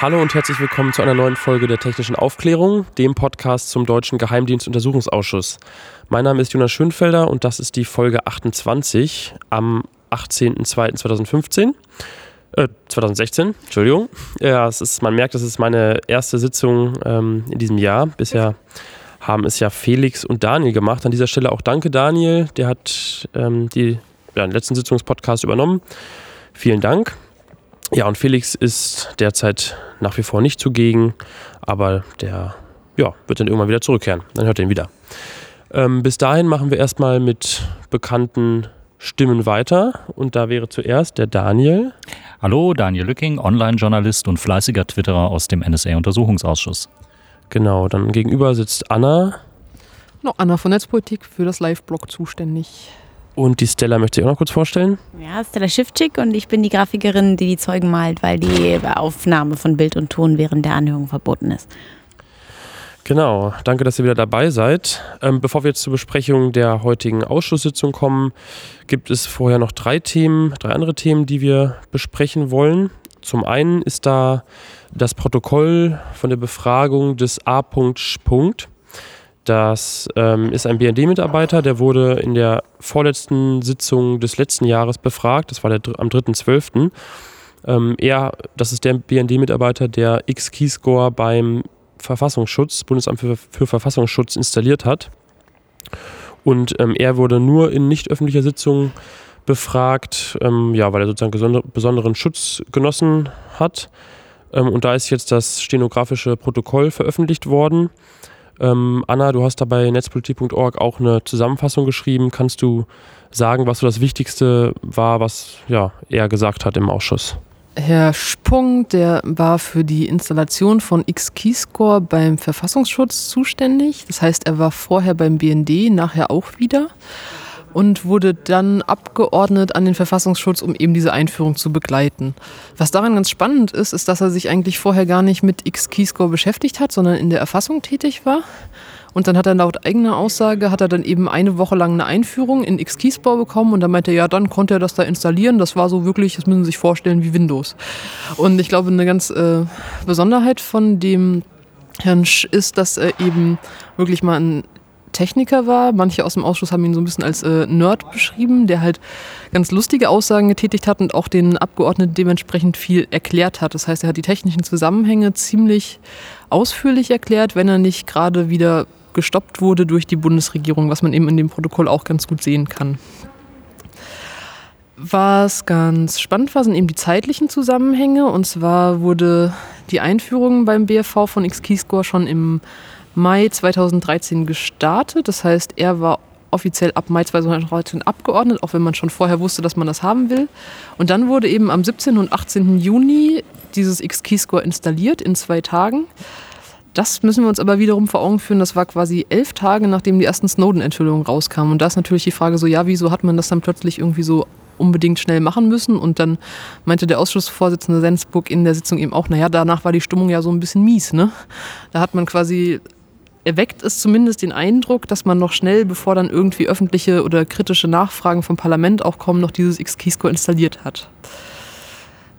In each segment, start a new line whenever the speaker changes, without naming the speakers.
Hallo und herzlich willkommen zu einer neuen Folge der Technischen Aufklärung, dem Podcast zum Deutschen Geheimdienstuntersuchungsausschuss. Mein Name ist Jonas Schönfelder und das ist die Folge 28 am 18.02.2015. Äh, 2016, Entschuldigung. Ja, es ist, man merkt, das ist meine erste Sitzung ähm, in diesem Jahr. Bisher haben es ja Felix und Daniel gemacht. An dieser Stelle auch danke, Daniel. Der hat ähm, die, ja, den letzten Sitzungspodcast übernommen. Vielen Dank. Ja, und Felix ist derzeit nach wie vor nicht zugegen, aber der ja, wird dann irgendwann wieder zurückkehren. Dann hört ihr ihn wieder. Ähm, bis dahin machen wir erstmal mit bekannten Stimmen weiter. Und da wäre zuerst der Daniel.
Hallo, Daniel Lücking, Online-Journalist und fleißiger Twitterer aus dem NSA-Untersuchungsausschuss.
Genau, dann gegenüber sitzt Anna.
Noch Anna von Netzpolitik für das Live-Blog zuständig.
Und die Stella möchte ich auch noch kurz vorstellen.
Ja, Stella Schiffczyk und ich bin die Grafikerin, die die Zeugen malt, weil die Aufnahme von Bild und Ton während der Anhörung verboten ist.
Genau, danke, dass ihr wieder dabei seid. Ähm, bevor wir jetzt zur Besprechung der heutigen Ausschusssitzung kommen, gibt es vorher noch drei Themen, drei andere Themen, die wir besprechen wollen. Zum einen ist da das Protokoll von der Befragung des A. Punkt. Das ähm, ist ein BND-Mitarbeiter, der wurde in der vorletzten Sitzung des letzten Jahres befragt. Das war der, am 3.12. Ähm, er, das ist der BND-Mitarbeiter, der X-Keyscore beim Verfassungsschutz, Bundesamt für, für Verfassungsschutz installiert hat. Und ähm, er wurde nur in nicht öffentlicher Sitzung befragt, ähm, ja, weil er sozusagen besonderen Schutz genossen hat. Ähm, und da ist jetzt das stenografische Protokoll veröffentlicht worden. Ähm, Anna, du hast da bei netzpolitik.org auch eine Zusammenfassung geschrieben. Kannst du sagen, was so das Wichtigste war, was ja, er gesagt hat im Ausschuss?
Herr Spung, der war für die Installation von X-Keyscore beim Verfassungsschutz zuständig. Das heißt, er war vorher beim BND, nachher auch wieder und wurde dann abgeordnet an den Verfassungsschutz, um eben diese Einführung zu begleiten. Was daran ganz spannend ist, ist, dass er sich eigentlich vorher gar nicht mit X-Keyscore beschäftigt hat, sondern in der Erfassung tätig war. Und dann hat er laut eigener Aussage, hat er dann eben eine Woche lang eine Einführung in X-Keyscore bekommen und dann meinte er, ja, dann konnte er das da installieren. Das war so wirklich, das müssen Sie sich vorstellen, wie Windows. Und ich glaube, eine ganz äh, Besonderheit von dem Herrn Sch ist, dass er eben wirklich mal ein Techniker war. Manche aus dem Ausschuss haben ihn so ein bisschen als äh, Nerd beschrieben, der halt ganz lustige Aussagen getätigt hat und auch den Abgeordneten dementsprechend viel erklärt hat. Das heißt, er hat die technischen Zusammenhänge ziemlich ausführlich erklärt, wenn er nicht gerade wieder gestoppt wurde durch die Bundesregierung, was man eben in dem Protokoll auch ganz gut sehen kann. Was ganz spannend war, sind eben die zeitlichen Zusammenhänge. Und zwar wurde die Einführung beim BFV von X-Keyscore schon im Mai 2013 gestartet. Das heißt, er war offiziell ab Mai 2013 abgeordnet, auch wenn man schon vorher wusste, dass man das haben will. Und dann wurde eben am 17. und 18. Juni dieses X-Keyscore installiert in zwei Tagen. Das müssen wir uns aber wiederum vor Augen führen. Das war quasi elf Tage, nachdem die ersten Snowden-Enthüllungen rauskamen. Und da ist natürlich die Frage so, ja, wieso hat man das dann plötzlich irgendwie so unbedingt schnell machen müssen? Und dann meinte der Ausschussvorsitzende Sensburg in der Sitzung eben auch, naja, danach war die Stimmung ja so ein bisschen mies. Ne? Da hat man quasi erweckt es zumindest den Eindruck, dass man noch schnell, bevor dann irgendwie öffentliche oder kritische Nachfragen vom Parlament auch kommen, noch dieses X-Keyscore installiert hat.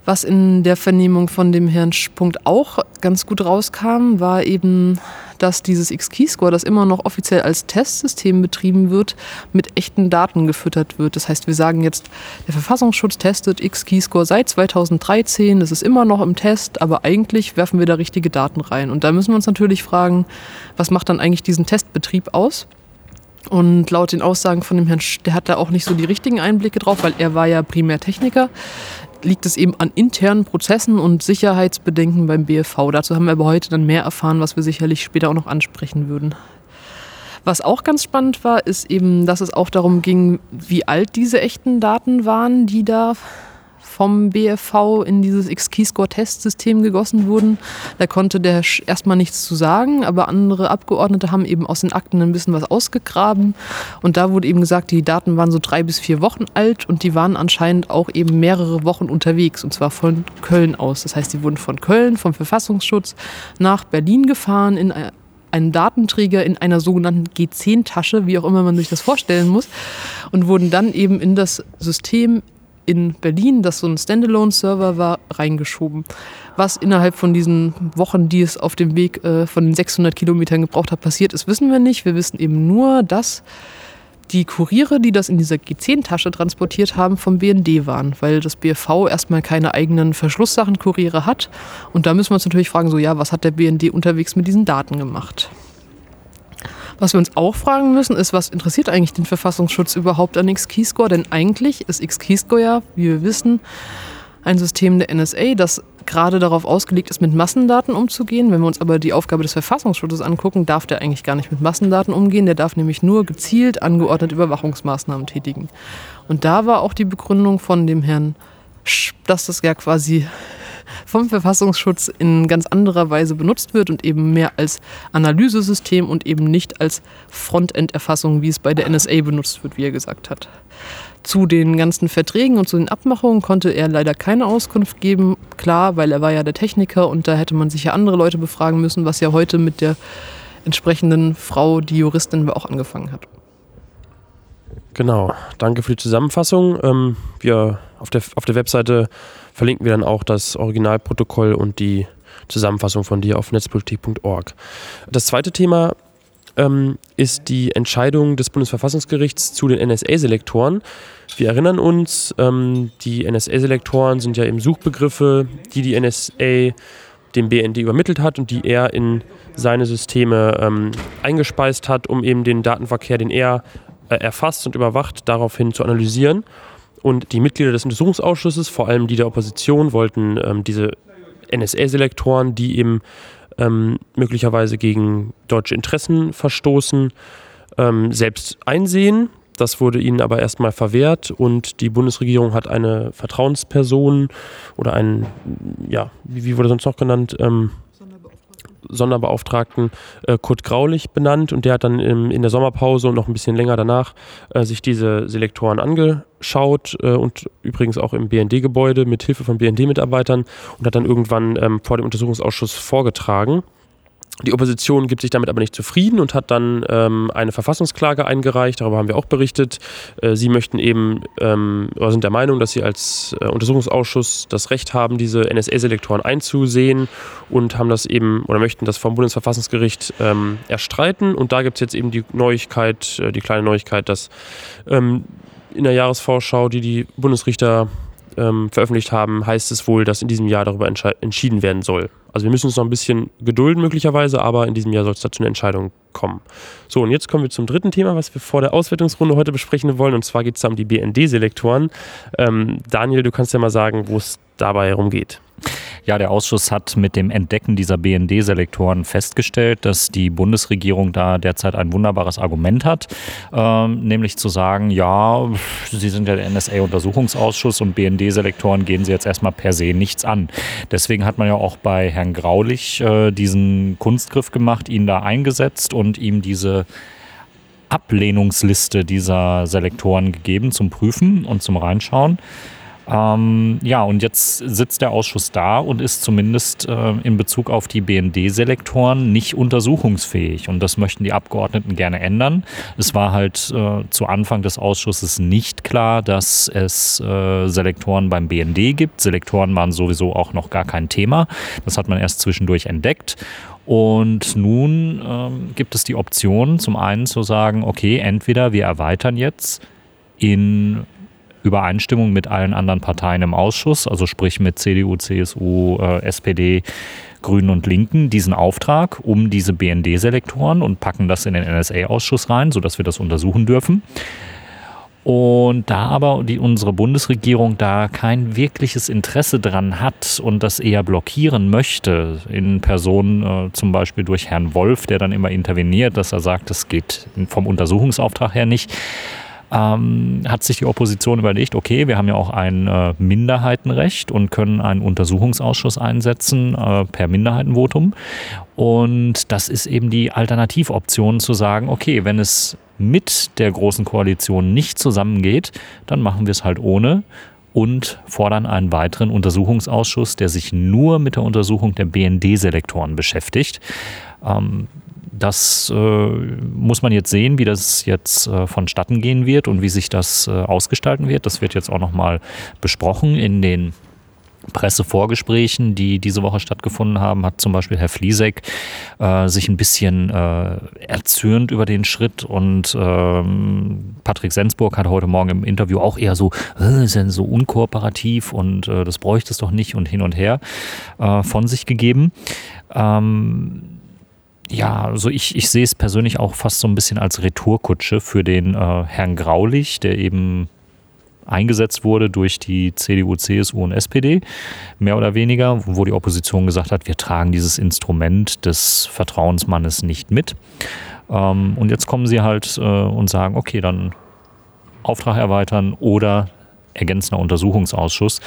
Was in der Vernehmung von dem Herrn Spunkt auch ganz gut rauskam, war eben, dass dieses X-Keyscore, das immer noch offiziell als Testsystem betrieben wird, mit echten Daten gefüttert wird. Das heißt, wir sagen jetzt, der Verfassungsschutz testet X-Keyscore seit 2013, das ist immer noch im Test, aber eigentlich werfen wir da richtige Daten rein. Und da müssen wir uns natürlich fragen, was macht dann eigentlich diesen Testbetrieb aus? Und laut den Aussagen von dem Herrn, Sch der hat da auch nicht so die richtigen Einblicke drauf, weil er war ja primär Techniker liegt es eben an internen Prozessen und Sicherheitsbedenken beim BFV. Dazu haben wir aber heute dann mehr erfahren, was wir sicherlich später auch noch ansprechen würden. Was auch ganz spannend war, ist eben, dass es auch darum ging, wie alt diese echten Daten waren, die da vom BFV in dieses X-Keyscore-Testsystem gegossen wurden. Da konnte der erstmal nichts zu sagen, aber andere Abgeordnete haben eben aus den Akten ein bisschen was ausgegraben. Und da wurde eben gesagt, die Daten waren so drei bis vier Wochen alt und die waren anscheinend auch eben mehrere Wochen unterwegs und zwar von Köln aus. Das heißt, die wurden von Köln, vom Verfassungsschutz nach Berlin gefahren in einen Datenträger in einer sogenannten G10-Tasche, wie auch immer man sich das vorstellen muss, und wurden dann eben in das System in Berlin, das so ein Standalone-Server war, reingeschoben. Was innerhalb von diesen Wochen, die es auf dem Weg äh, von den 600 Kilometern gebraucht hat, passiert ist, wissen wir nicht. Wir wissen eben nur, dass die Kuriere, die das in dieser G10-Tasche transportiert haben, vom BND waren, weil das BFV erstmal keine eigenen Verschlusssachen-Kuriere hat. Und da müssen wir uns natürlich fragen, so ja, was hat der BND unterwegs mit diesen Daten gemacht? Was wir uns auch fragen müssen, ist, was interessiert eigentlich den Verfassungsschutz überhaupt an X-Keyscore? Denn eigentlich ist X-Keyscore ja, wie wir wissen, ein System der NSA, das gerade darauf ausgelegt ist, mit Massendaten umzugehen. Wenn wir uns aber die Aufgabe des Verfassungsschutzes angucken, darf der eigentlich gar nicht mit Massendaten umgehen. Der darf nämlich nur gezielt angeordnete Überwachungsmaßnahmen tätigen. Und da war auch die Begründung von dem Herrn, Sch, dass das ja quasi vom Verfassungsschutz in ganz anderer Weise benutzt wird und eben mehr als Analysesystem und eben nicht als Frontend-Erfassung, wie es bei der NSA benutzt wird, wie er gesagt hat. Zu den ganzen Verträgen und zu den Abmachungen konnte er leider keine Auskunft geben. Klar, weil er war ja der Techniker und da hätte man sich ja andere Leute befragen müssen, was ja heute mit der entsprechenden Frau, die Juristin auch angefangen hat.
Genau, danke für die Zusammenfassung. Ähm, wir auf der, auf der Webseite verlinken wir dann auch das Originalprotokoll und die Zusammenfassung von dir auf netzpolitik.org. Das zweite Thema ähm, ist die Entscheidung des Bundesverfassungsgerichts zu den NSA-Selektoren. Wir erinnern uns, ähm, die NSA-Selektoren sind ja eben Suchbegriffe, die die NSA dem BND übermittelt hat und die er in seine Systeme ähm, eingespeist hat, um eben den Datenverkehr, den er äh, erfasst und überwacht, daraufhin zu analysieren. Und die Mitglieder des Untersuchungsausschusses, vor allem die der Opposition, wollten ähm, diese NSA-Selektoren, die eben ähm, möglicherweise gegen deutsche Interessen verstoßen, ähm, selbst einsehen. Das wurde ihnen aber erstmal verwehrt und die Bundesregierung hat eine Vertrauensperson oder einen, ja, wie, wurde sonst noch genannt? Sonderbeauftragten äh, Kurt Graulich benannt und der hat dann im, in der Sommerpause und noch ein bisschen länger danach äh, sich diese Selektoren angeschaut äh, und übrigens auch im BND-Gebäude mit Hilfe von BND-Mitarbeitern und hat dann irgendwann ähm, vor dem Untersuchungsausschuss vorgetragen. Die Opposition gibt sich damit aber nicht zufrieden und hat dann ähm, eine Verfassungsklage eingereicht. Darüber haben wir auch berichtet. Äh, sie möchten eben ähm, oder sind der Meinung, dass sie als äh, Untersuchungsausschuss das Recht haben, diese NSA-Selektoren einzusehen und haben das eben oder möchten das vom Bundesverfassungsgericht ähm, erstreiten. Und da gibt es jetzt eben die Neuigkeit, äh, die kleine Neuigkeit, dass ähm, in der Jahresvorschau, die die Bundesrichter ähm, veröffentlicht haben, heißt es wohl, dass in diesem Jahr darüber entschieden werden soll. Also wir müssen uns noch ein bisschen gedulden möglicherweise, aber in diesem Jahr soll es dazu eine Entscheidung kommen. So, und jetzt kommen wir zum dritten Thema, was wir vor der Auswertungsrunde heute besprechen wollen. Und zwar geht es da um die BND-Selektoren. Ähm, Daniel, du kannst ja mal sagen, wo es dabei herumgeht.
Ja, der Ausschuss hat mit dem Entdecken dieser BND-Selektoren festgestellt, dass die Bundesregierung da derzeit ein wunderbares Argument hat, ähm, nämlich zu sagen, ja, Sie sind ja der NSA-Untersuchungsausschuss und BND-Selektoren gehen Sie jetzt erstmal per se nichts an. Deswegen hat man ja auch bei Herrn Graulich äh, diesen Kunstgriff gemacht, ihn da eingesetzt und ihm diese Ablehnungsliste dieser Selektoren gegeben zum Prüfen und zum Reinschauen. Ähm, ja, und jetzt sitzt der Ausschuss da und ist zumindest äh, in Bezug auf die BND-Selektoren nicht untersuchungsfähig. Und das möchten die Abgeordneten gerne ändern. Es war halt äh, zu Anfang des Ausschusses nicht klar, dass es äh, Selektoren beim BND gibt. Selektoren waren sowieso auch noch gar kein Thema. Das hat man erst zwischendurch entdeckt. Und nun ähm, gibt es die Option, zum einen zu sagen, okay, entweder wir erweitern jetzt in Übereinstimmung mit allen anderen Parteien im Ausschuss, also sprich mit CDU, CSU, äh, SPD, Grünen und Linken, diesen Auftrag um diese BND-Selektoren und packen das in den NSA-Ausschuss rein, sodass wir das untersuchen dürfen. Und da aber die, unsere Bundesregierung da kein wirkliches Interesse dran hat und das eher blockieren möchte, in Person äh, zum Beispiel durch Herrn Wolf, der dann immer interveniert, dass er sagt, das geht vom Untersuchungsauftrag her nicht, ähm, hat sich die Opposition überlegt, okay, wir haben ja auch ein äh, Minderheitenrecht und können einen Untersuchungsausschuss einsetzen äh, per Minderheitenvotum. Und das ist eben die Alternativoption zu sagen, okay, wenn es mit der Großen Koalition nicht zusammengeht, dann machen wir es halt ohne und fordern einen weiteren Untersuchungsausschuss, der sich nur mit der Untersuchung der BND-Selektoren beschäftigt. Ähm, das äh, muss man jetzt sehen, wie das jetzt äh, vonstatten gehen wird und wie sich das äh, ausgestalten wird. Das wird jetzt auch nochmal besprochen in den Pressevorgesprächen, die diese Woche stattgefunden haben, hat zum Beispiel Herr Fliesek äh, sich ein bisschen äh, erzürnt über den Schritt und ähm, Patrick Sensburg hat heute Morgen im Interview auch eher so, äh, ist so unkooperativ und äh, das bräuchte es doch nicht und hin und her äh, von sich gegeben. Ähm, ja, also ich, ich sehe es persönlich auch fast so ein bisschen als Retourkutsche für den äh, Herrn Graulich, der eben eingesetzt wurde durch die CDU, CSU und SPD, mehr oder weniger, wo die Opposition gesagt hat, wir tragen dieses Instrument des Vertrauensmannes nicht mit. Ähm, und jetzt kommen sie halt äh, und sagen, okay, dann Auftrag erweitern oder ergänzender Untersuchungsausschuss.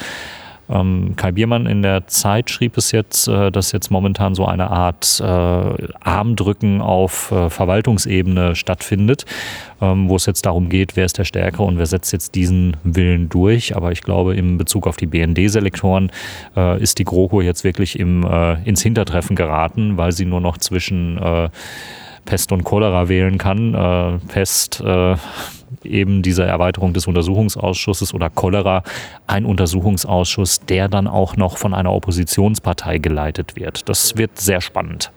Ähm, Kai Biermann in der Zeit schrieb es jetzt, äh, dass jetzt momentan so eine Art äh, Armdrücken auf äh, Verwaltungsebene stattfindet, ähm, wo es jetzt darum geht, wer ist der Stärkere und wer setzt jetzt diesen Willen durch. Aber ich glaube, in Bezug auf die BND-Selektoren äh, ist die GroKo jetzt wirklich im, äh, ins Hintertreffen geraten, weil sie nur noch zwischen äh, Pest und Cholera wählen kann. Pest eben diese Erweiterung des Untersuchungsausschusses oder Cholera ein Untersuchungsausschuss, der dann auch noch von einer Oppositionspartei geleitet wird. Das wird sehr spannend.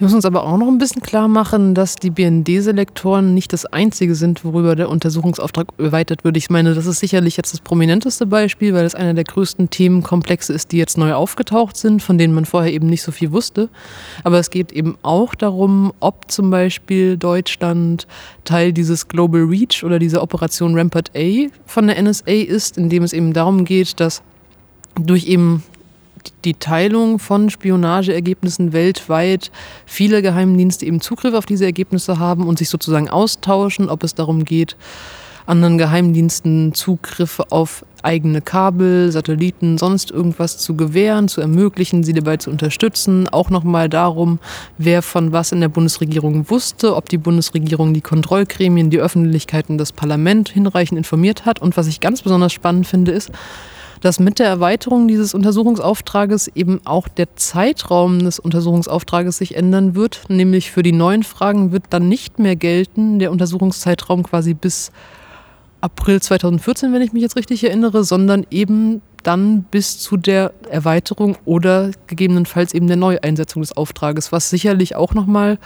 Wir müssen uns aber auch noch ein bisschen klar machen, dass die BND-Selektoren nicht das einzige sind, worüber der Untersuchungsauftrag erweitert wird. Ich meine, das ist sicherlich jetzt das prominenteste Beispiel, weil es einer der größten Themenkomplexe ist, die jetzt neu aufgetaucht sind, von denen man vorher eben nicht so viel wusste. Aber es geht eben auch darum, ob zum Beispiel Deutschland Teil dieses Global Reach oder dieser Operation Rampart A von der NSA ist, indem es eben darum geht, dass durch eben die Teilung von Spionageergebnissen weltweit viele Geheimdienste eben Zugriff auf diese Ergebnisse haben und sich sozusagen austauschen, ob es darum geht, anderen Geheimdiensten Zugriffe auf eigene Kabel, Satelliten, sonst irgendwas zu gewähren, zu ermöglichen, sie dabei zu unterstützen. Auch nochmal darum, wer von was in der Bundesregierung wusste, ob die Bundesregierung die Kontrollgremien, die Öffentlichkeiten, das Parlament hinreichend informiert hat. Und was ich ganz besonders spannend finde, ist, dass mit der Erweiterung dieses Untersuchungsauftrages eben auch der Zeitraum des Untersuchungsauftrages sich ändern wird. Nämlich für die neuen Fragen wird dann nicht mehr gelten der Untersuchungszeitraum quasi bis April 2014, wenn ich mich jetzt richtig erinnere, sondern eben dann bis zu der Erweiterung oder gegebenenfalls eben der Neueinsetzung des Auftrages, was sicherlich auch nochmal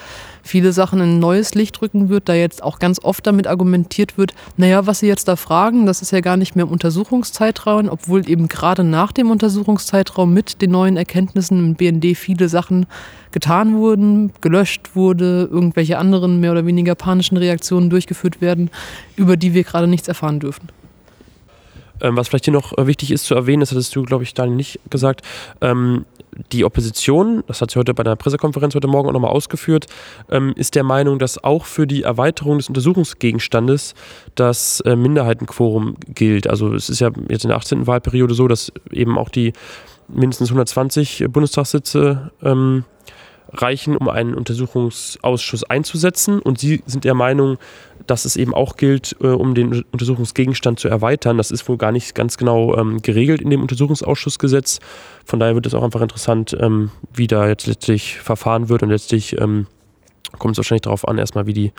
viele Sachen in ein neues Licht rücken wird, da jetzt auch ganz oft damit argumentiert wird, naja, was Sie jetzt da fragen, das ist ja gar nicht mehr im Untersuchungszeitraum, obwohl eben gerade nach dem Untersuchungszeitraum mit den neuen Erkenntnissen im BND viele Sachen getan wurden, gelöscht wurde, irgendwelche anderen mehr oder weniger panischen Reaktionen durchgeführt werden, über die wir gerade nichts erfahren dürfen.
Ähm, was vielleicht hier noch äh, wichtig ist zu erwähnen, das hattest du, glaube ich, Daniel nicht gesagt, ähm, die Opposition, das hat sie heute bei der Pressekonferenz heute Morgen auch nochmal ausgeführt, ähm, ist der Meinung, dass auch für die Erweiterung des Untersuchungsgegenstandes das äh, Minderheitenquorum gilt. Also es ist ja jetzt in der 18. Wahlperiode so, dass eben auch die mindestens 120 Bundestagssitze ähm, reichen, um einen Untersuchungsausschuss einzusetzen. Und Sie sind der Meinung, dass es eben auch gilt, äh, um den Untersuchungsgegenstand zu erweitern. Das ist wohl gar nicht ganz genau ähm, geregelt in dem Untersuchungsausschussgesetz. Von daher wird es auch einfach interessant, ähm, wie da jetzt letztlich verfahren wird. Und letztlich ähm, kommt es wahrscheinlich darauf an, erstmal, wie die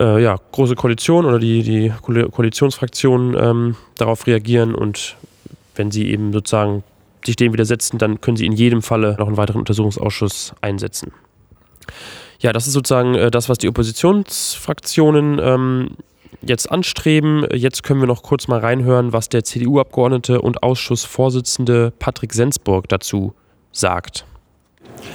äh, ja, große Koalition oder die, die Koalitionsfraktionen ähm, darauf reagieren und wenn sie eben sozusagen sich dem widersetzen, dann können sie in jedem Falle noch einen weiteren Untersuchungsausschuss einsetzen. Ja, das ist sozusagen äh, das, was die Oppositionsfraktionen ähm, jetzt anstreben. Jetzt können wir noch kurz mal reinhören, was der CDU-Abgeordnete und Ausschussvorsitzende Patrick Sensburg dazu sagt.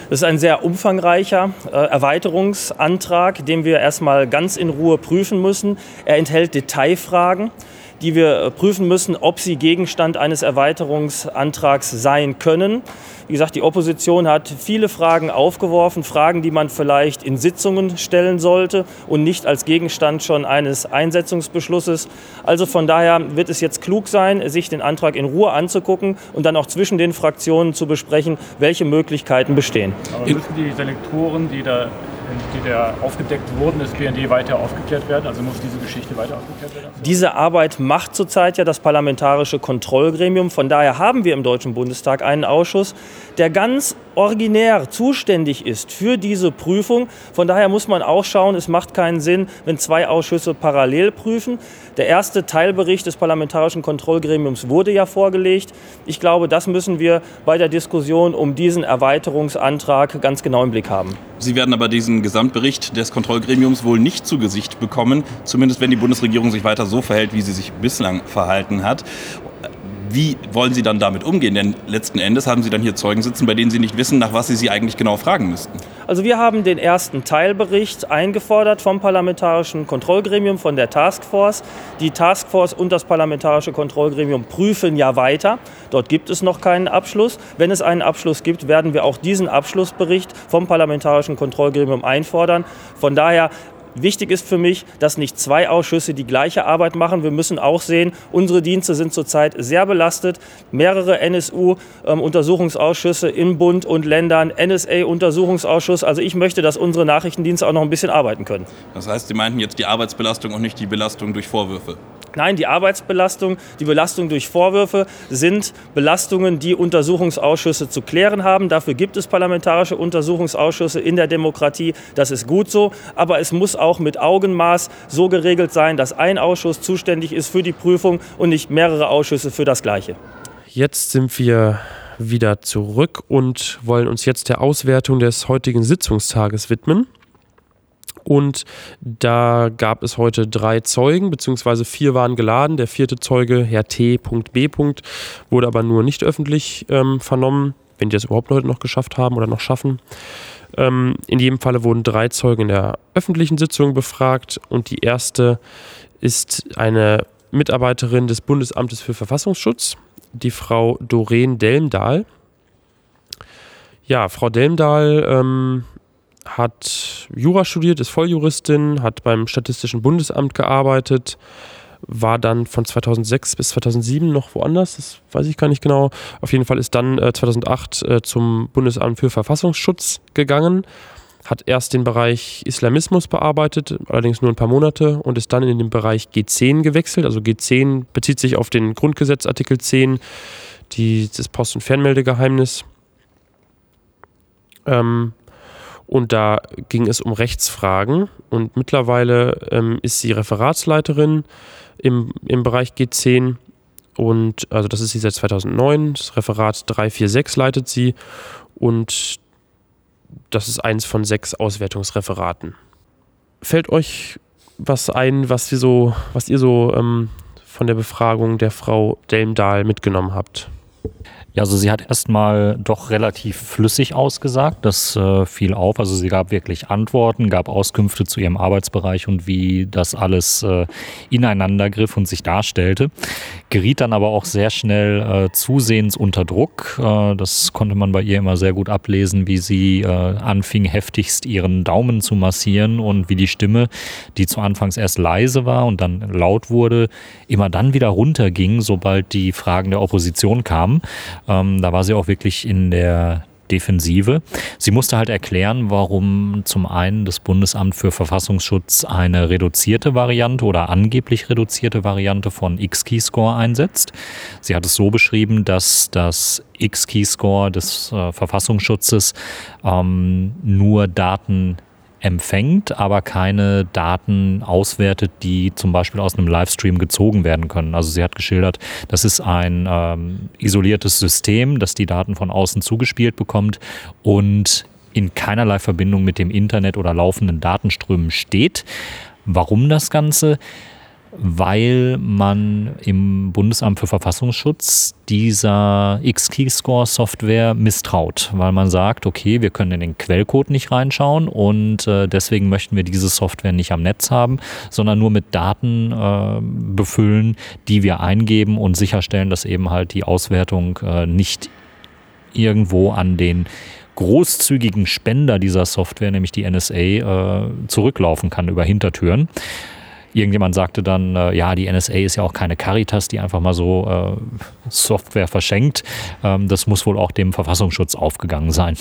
Das ist ein sehr umfangreicher äh, Erweiterungsantrag, den wir erstmal ganz in Ruhe prüfen müssen. Er enthält Detailfragen die wir äh, prüfen müssen, ob sie Gegenstand eines Erweiterungsantrags sein können. Wie gesagt, die Opposition hat viele Fragen aufgeworfen, Fragen, die man vielleicht in Sitzungen stellen sollte und nicht als Gegenstand schon eines Einsetzungsbeschlusses. Also von daher wird es jetzt klug sein, sich den Antrag in Ruhe anzugucken und dann auch zwischen den Fraktionen zu besprechen, welche Möglichkeiten bestehen.
Aber müssen die Selektoren, die da die da aufgedeckt wurden, des BND weiter aufgeklärt werden? Also muss diese Geschichte weiter aufgeklärt werden?
Diese Arbeit macht zurzeit ja das Parlamentarische Kontrollgremium. Von daher haben wir im Deutschen Bundestag einen Ausschuss, der ganz originär zuständig ist für diese Prüfung. Von daher muss man auch schauen, es macht keinen Sinn, wenn zwei Ausschüsse parallel prüfen. Der erste Teilbericht des Parlamentarischen Kontrollgremiums wurde ja vorgelegt. Ich glaube, das müssen wir bei der Diskussion um diesen Erweiterungsantrag ganz genau im Blick haben.
Sie werden aber diesen Gesamtbericht des Kontrollgremiums wohl nicht zu Gesicht bekommen, zumindest wenn die Bundesregierung sich weiter so verhält, wie sie sich bislang verhalten hat wie wollen Sie dann damit umgehen? Denn letzten Endes haben Sie dann hier Zeugen sitzen, bei denen Sie nicht wissen, nach was Sie sie eigentlich genau fragen müssten.
Also wir haben den ersten Teilbericht eingefordert vom Parlamentarischen Kontrollgremium, von der Taskforce. Die Taskforce und das Parlamentarische Kontrollgremium prüfen ja weiter. Dort gibt es noch keinen Abschluss. Wenn es einen Abschluss gibt, werden wir auch diesen Abschlussbericht vom Parlamentarischen Kontrollgremium einfordern. Von daher Wichtig ist für mich, dass nicht zwei Ausschüsse die gleiche Arbeit machen. Wir müssen auch sehen, unsere Dienste sind zurzeit sehr belastet. Mehrere NSU-Untersuchungsausschüsse in Bund und Ländern, NSA-Untersuchungsausschuss. Also ich möchte, dass unsere Nachrichtendienste auch noch ein bisschen arbeiten können.
Das heißt, Sie meinten jetzt die Arbeitsbelastung und nicht die Belastung durch Vorwürfe?
Nein, die Arbeitsbelastung, die Belastung durch Vorwürfe sind Belastungen, die Untersuchungsausschüsse zu klären haben. Dafür gibt es parlamentarische Untersuchungsausschüsse in der Demokratie. Das ist gut so. Aber es muss auch mit Augenmaß so geregelt sein, dass ein Ausschuss zuständig ist für die Prüfung und nicht mehrere Ausschüsse für das Gleiche.
Jetzt sind wir wieder zurück und wollen uns jetzt der Auswertung des heutigen Sitzungstages widmen. Und da gab es heute drei Zeugen, beziehungsweise vier waren geladen. Der vierte Zeuge, Herr T.B., wurde aber nur nicht öffentlich ähm, vernommen, wenn die das überhaupt heute noch geschafft haben oder noch schaffen. Ähm, in jedem Falle wurden drei Zeugen in der öffentlichen Sitzung befragt und die erste ist eine Mitarbeiterin des Bundesamtes für Verfassungsschutz, die Frau Doreen Delmdahl. Ja, Frau Delmdahl ähm, hat Jura studiert, ist Volljuristin, hat beim Statistischen Bundesamt gearbeitet, war dann von 2006 bis 2007 noch woanders, das weiß ich gar nicht genau. Auf jeden Fall ist dann äh, 2008 äh, zum Bundesamt für Verfassungsschutz gegangen, hat erst den Bereich Islamismus bearbeitet, allerdings nur ein paar Monate und ist dann in den Bereich G10 gewechselt. Also G10 bezieht sich auf den Grundgesetz Artikel 10, die, das Post- und Fernmeldegeheimnis. Ähm, und da ging es um Rechtsfragen. Und mittlerweile ähm, ist sie Referatsleiterin im, im Bereich G10. Und also das ist sie seit 2009. Das Referat 346 leitet sie. Und das ist eins von sechs Auswertungsreferaten. Fällt euch was ein, was ihr so, was ihr so ähm, von der Befragung der Frau Delmdahl mitgenommen habt?
Ja, also sie hat erstmal doch relativ flüssig ausgesagt. Das äh, fiel auf. Also sie gab wirklich Antworten, gab Auskünfte zu ihrem Arbeitsbereich und wie das alles äh, ineinander griff und sich darstellte. Geriet dann aber auch sehr schnell äh, zusehends unter Druck. Äh, das konnte man bei ihr immer sehr gut ablesen, wie sie äh, anfing, heftigst ihren Daumen zu massieren und wie die Stimme, die zu Anfangs erst leise war und dann laut wurde, immer dann wieder runterging, sobald die Fragen der Opposition kamen. Ähm, da war sie auch wirklich in der Defensive. Sie musste halt erklären, warum zum einen das Bundesamt für Verfassungsschutz eine reduzierte Variante oder angeblich reduzierte Variante von X-Keyscore einsetzt. Sie hat es so beschrieben, dass das X-Keyscore des äh, Verfassungsschutzes ähm, nur Daten empfängt, aber keine Daten auswertet, die zum Beispiel aus einem Livestream gezogen werden können. Also sie hat geschildert, das ist ein ähm, isoliertes System, das die Daten von außen zugespielt bekommt und in keinerlei Verbindung mit dem Internet oder laufenden Datenströmen steht. Warum das Ganze? Weil man im Bundesamt für Verfassungsschutz dieser X-Keyscore-Software misstraut, weil man sagt, okay, wir können in den Quellcode nicht reinschauen und äh, deswegen möchten wir diese Software nicht am Netz haben, sondern nur mit Daten äh, befüllen, die wir eingeben und sicherstellen, dass eben halt die Auswertung äh, nicht irgendwo an den großzügigen Spender dieser Software, nämlich die NSA, äh, zurücklaufen kann über Hintertüren. Irgendjemand sagte dann, äh, ja, die NSA ist ja auch keine Caritas, die einfach mal so äh, Software verschenkt. Ähm, das muss wohl auch dem Verfassungsschutz aufgegangen sein.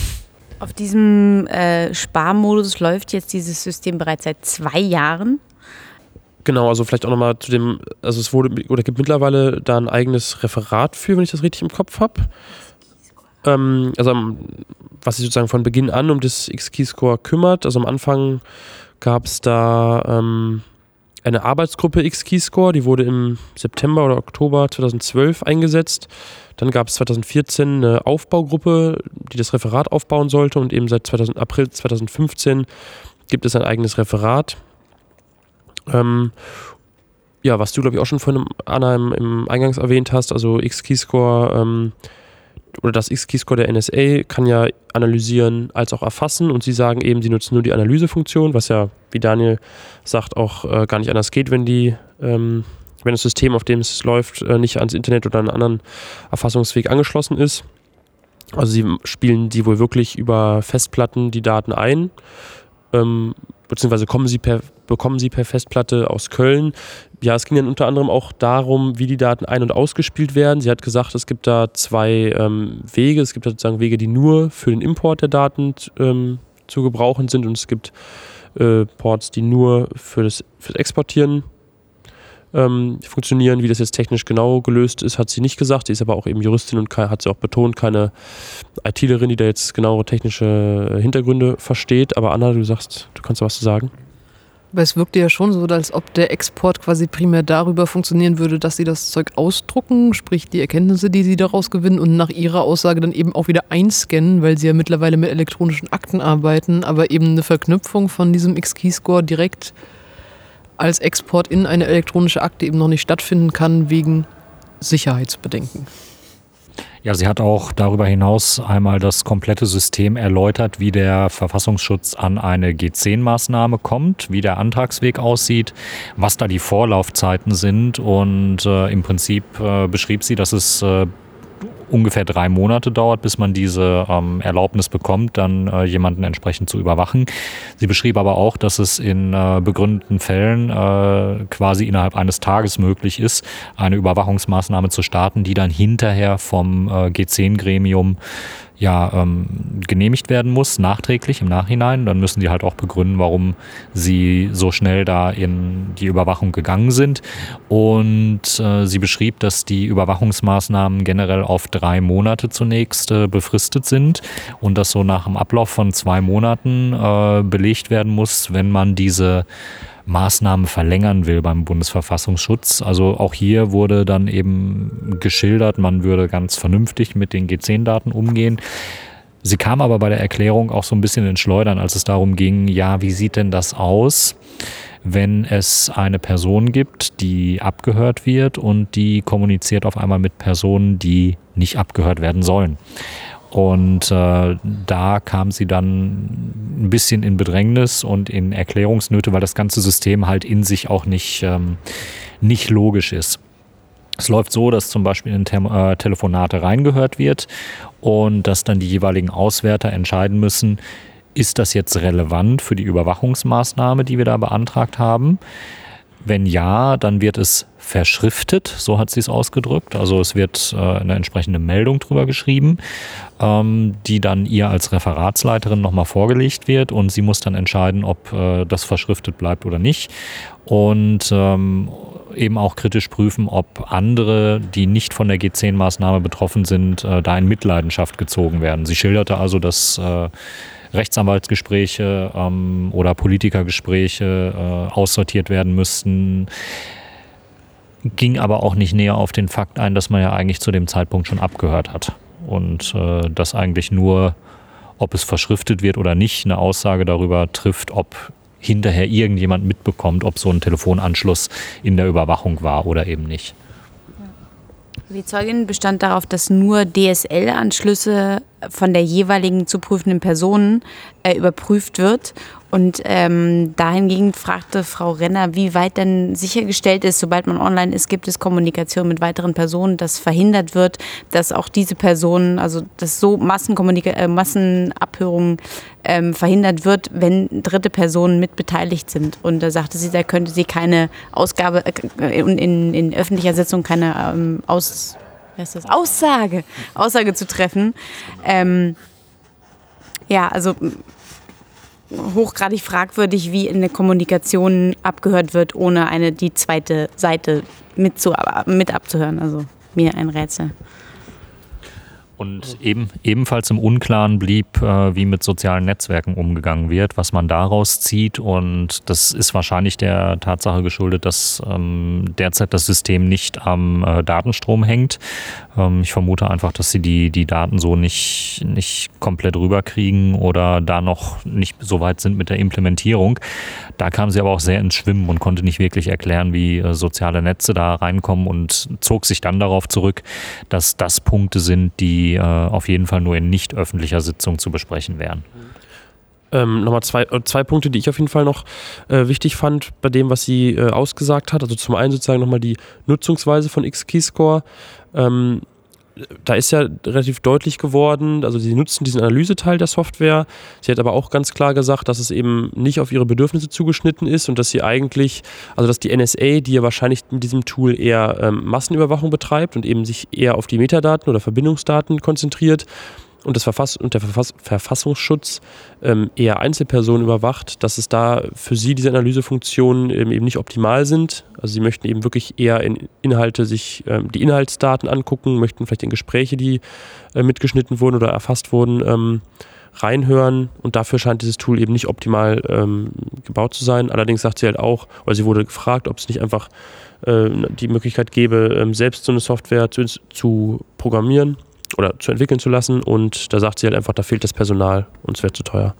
Auf diesem äh, Sparmodus läuft jetzt dieses System bereits seit zwei Jahren.
Genau, also vielleicht auch nochmal zu dem, also es wurde oder gibt mittlerweile da ein eigenes Referat für, wenn ich das richtig im Kopf habe. Ähm, also was sich sozusagen von Beginn an um das X-Keyscore kümmert. Also am Anfang gab es da ähm, eine Arbeitsgruppe X-Keyscore, die wurde im September oder Oktober 2012 eingesetzt. Dann gab es 2014 eine Aufbaugruppe, die das Referat aufbauen sollte und eben seit 2000, April 2015 gibt es ein eigenes Referat. Ähm, ja, was du, glaube ich, auch schon von Anna im, im Eingangs erwähnt hast, also X-Keyscore ähm, oder das X-Keyscore der NSA kann ja analysieren als auch erfassen und sie sagen eben, sie nutzen nur die Analysefunktion, was ja, wie Daniel sagt, auch äh, gar nicht anders geht, wenn die ähm, wenn das System, auf dem es läuft, äh, nicht ans Internet oder einen anderen Erfassungsweg angeschlossen ist. Also sie spielen die wohl wirklich über Festplatten die Daten ein, ähm, beziehungsweise kommen sie per, bekommen sie per Festplatte aus Köln. Ja, es ging dann unter anderem auch darum, wie die Daten ein- und ausgespielt werden. Sie hat gesagt, es gibt da zwei ähm, Wege. Es gibt sozusagen Wege, die nur für den Import der Daten ähm, zu gebrauchen sind und es gibt äh, Ports, die nur für das, für das Exportieren ähm, funktionieren. Wie das jetzt technisch genau gelöst ist, hat sie nicht gesagt. Sie ist aber auch eben Juristin und hat sie auch betont, keine ITlerin, die da jetzt genauere technische Hintergründe versteht. Aber Anna, du sagst, du kannst da was zu sagen.
Aber es wirkte ja schon so, als ob der Export quasi primär darüber funktionieren würde, dass sie das Zeug ausdrucken, sprich die Erkenntnisse, die sie daraus gewinnen und nach ihrer Aussage dann eben auch wieder einscannen, weil sie ja mittlerweile mit elektronischen Akten arbeiten, aber eben eine Verknüpfung von diesem X-Keyscore direkt als Export in eine elektronische Akte eben noch nicht stattfinden kann wegen Sicherheitsbedenken.
Ja, sie hat auch darüber hinaus einmal das komplette System erläutert, wie der Verfassungsschutz an eine G10-Maßnahme kommt, wie der Antragsweg aussieht, was da die Vorlaufzeiten sind. Und äh, im Prinzip äh, beschrieb sie, dass es äh, ungefähr drei Monate dauert, bis man diese ähm, Erlaubnis bekommt, dann äh, jemanden entsprechend zu überwachen. Sie beschrieb aber auch, dass es in äh, begründeten Fällen äh, quasi innerhalb eines Tages möglich ist, eine Überwachungsmaßnahme zu starten, die dann hinterher vom äh, G10-Gremium ja, ähm, genehmigt werden muss, nachträglich im Nachhinein. Dann müssen die halt auch begründen, warum sie so schnell da in die Überwachung gegangen sind. Und äh, sie beschrieb, dass die Überwachungsmaßnahmen generell auf drei Monate zunächst äh, befristet sind und dass so nach dem Ablauf von zwei Monaten äh, belegt werden muss, wenn man diese Maßnahmen verlängern will beim Bundesverfassungsschutz. Also auch hier wurde dann eben geschildert, man würde ganz vernünftig mit den G10-Daten umgehen. Sie kam aber bei der Erklärung auch so ein bisschen in Schleudern, als es darum ging, ja, wie sieht denn das aus, wenn es eine Person gibt, die abgehört wird und die kommuniziert auf einmal mit Personen, die nicht abgehört werden sollen. Und äh, da kam sie dann ein bisschen in Bedrängnis und in Erklärungsnöte, weil das ganze System halt in sich auch nicht, ähm, nicht logisch ist. Es läuft so, dass zum Beispiel in Te äh, Telefonate reingehört wird und dass dann die jeweiligen Auswärter entscheiden müssen, ist das jetzt relevant für die Überwachungsmaßnahme, die wir da beantragt haben? Wenn ja, dann wird es verschriftet, so hat sie es ausgedrückt. Also es wird äh, eine entsprechende Meldung drüber geschrieben, ähm, die dann ihr als Referatsleiterin nochmal vorgelegt wird und sie muss dann entscheiden, ob äh, das verschriftet bleibt oder nicht. Und ähm, eben auch kritisch prüfen, ob andere, die nicht von der G10-Maßnahme betroffen sind, äh, da in Mitleidenschaft gezogen werden. Sie schilderte also, dass äh, Rechtsanwaltsgespräche ähm, oder Politikergespräche äh, aussortiert werden müssten ging aber auch nicht näher auf den Fakt ein, dass man ja eigentlich zu dem Zeitpunkt schon abgehört hat. Und äh, dass eigentlich nur, ob es verschriftet wird oder nicht, eine Aussage darüber trifft, ob hinterher irgendjemand mitbekommt, ob so ein Telefonanschluss in der Überwachung war oder eben nicht.
Die Zeugin bestand darauf, dass nur DSL-Anschlüsse von der jeweiligen zu prüfenden Person äh, überprüft wird und ähm, dahingehend fragte Frau Renner, wie weit denn sichergestellt ist, sobald man online ist, gibt es Kommunikation mit weiteren Personen, dass verhindert wird, dass auch diese Personen, also dass so Massenkommunika äh, Massenabhörungen ähm, verhindert wird, wenn dritte Personen mit beteiligt sind. Und da sagte sie, da könnte sie keine Ausgabe äh, in, in öffentlicher Sitzung keine ähm, Aus? Aussage, Aussage zu treffen. Ähm, ja, also hochgradig fragwürdig, wie in der Kommunikation abgehört wird, ohne eine die zweite Seite mit, zu, mit abzuhören. Also mir ein Rätsel.
Und eben, ebenfalls im Unklaren blieb, äh, wie mit sozialen Netzwerken umgegangen wird, was man daraus zieht. Und das ist wahrscheinlich der Tatsache geschuldet, dass ähm, derzeit das System nicht am äh, Datenstrom hängt. Ähm, ich vermute einfach, dass sie die, die Daten so nicht, nicht komplett rüberkriegen oder da noch nicht so weit sind mit der Implementierung. Da kam sie aber auch sehr ins Schwimmen und konnte nicht wirklich erklären, wie äh, soziale Netze da reinkommen und zog sich dann darauf zurück, dass das Punkte sind, die die äh, auf jeden Fall nur in nicht öffentlicher Sitzung zu besprechen wären.
Ähm, nochmal zwei, äh, zwei Punkte, die ich auf jeden Fall noch äh, wichtig fand bei dem, was sie äh, ausgesagt hat. Also zum einen sozusagen nochmal die Nutzungsweise von X-Keyscore. Ähm, da ist ja relativ deutlich geworden, also sie nutzen diesen Analyseteil der Software. Sie hat aber auch ganz klar gesagt, dass es eben nicht auf ihre Bedürfnisse zugeschnitten ist und dass sie eigentlich, also dass die NSA, die ja wahrscheinlich mit diesem Tool eher ähm, Massenüberwachung betreibt und eben sich eher auf die Metadaten oder Verbindungsdaten konzentriert, und, das Verfass und der Verfass Verfassungsschutz ähm, eher Einzelpersonen überwacht, dass es da für sie diese Analysefunktionen ähm, eben nicht optimal sind. Also sie möchten eben wirklich eher in Inhalte sich ähm, die Inhaltsdaten angucken, möchten vielleicht in Gespräche, die äh, mitgeschnitten wurden oder erfasst wurden, ähm, reinhören und dafür scheint dieses Tool eben nicht optimal ähm, gebaut zu sein. Allerdings sagt sie halt auch, oder sie wurde gefragt, ob es nicht einfach äh, die Möglichkeit gäbe, ähm, selbst so eine Software zu, zu programmieren oder zu entwickeln zu lassen. Und da sagt sie halt einfach, da fehlt das Personal und es wäre zu teuer.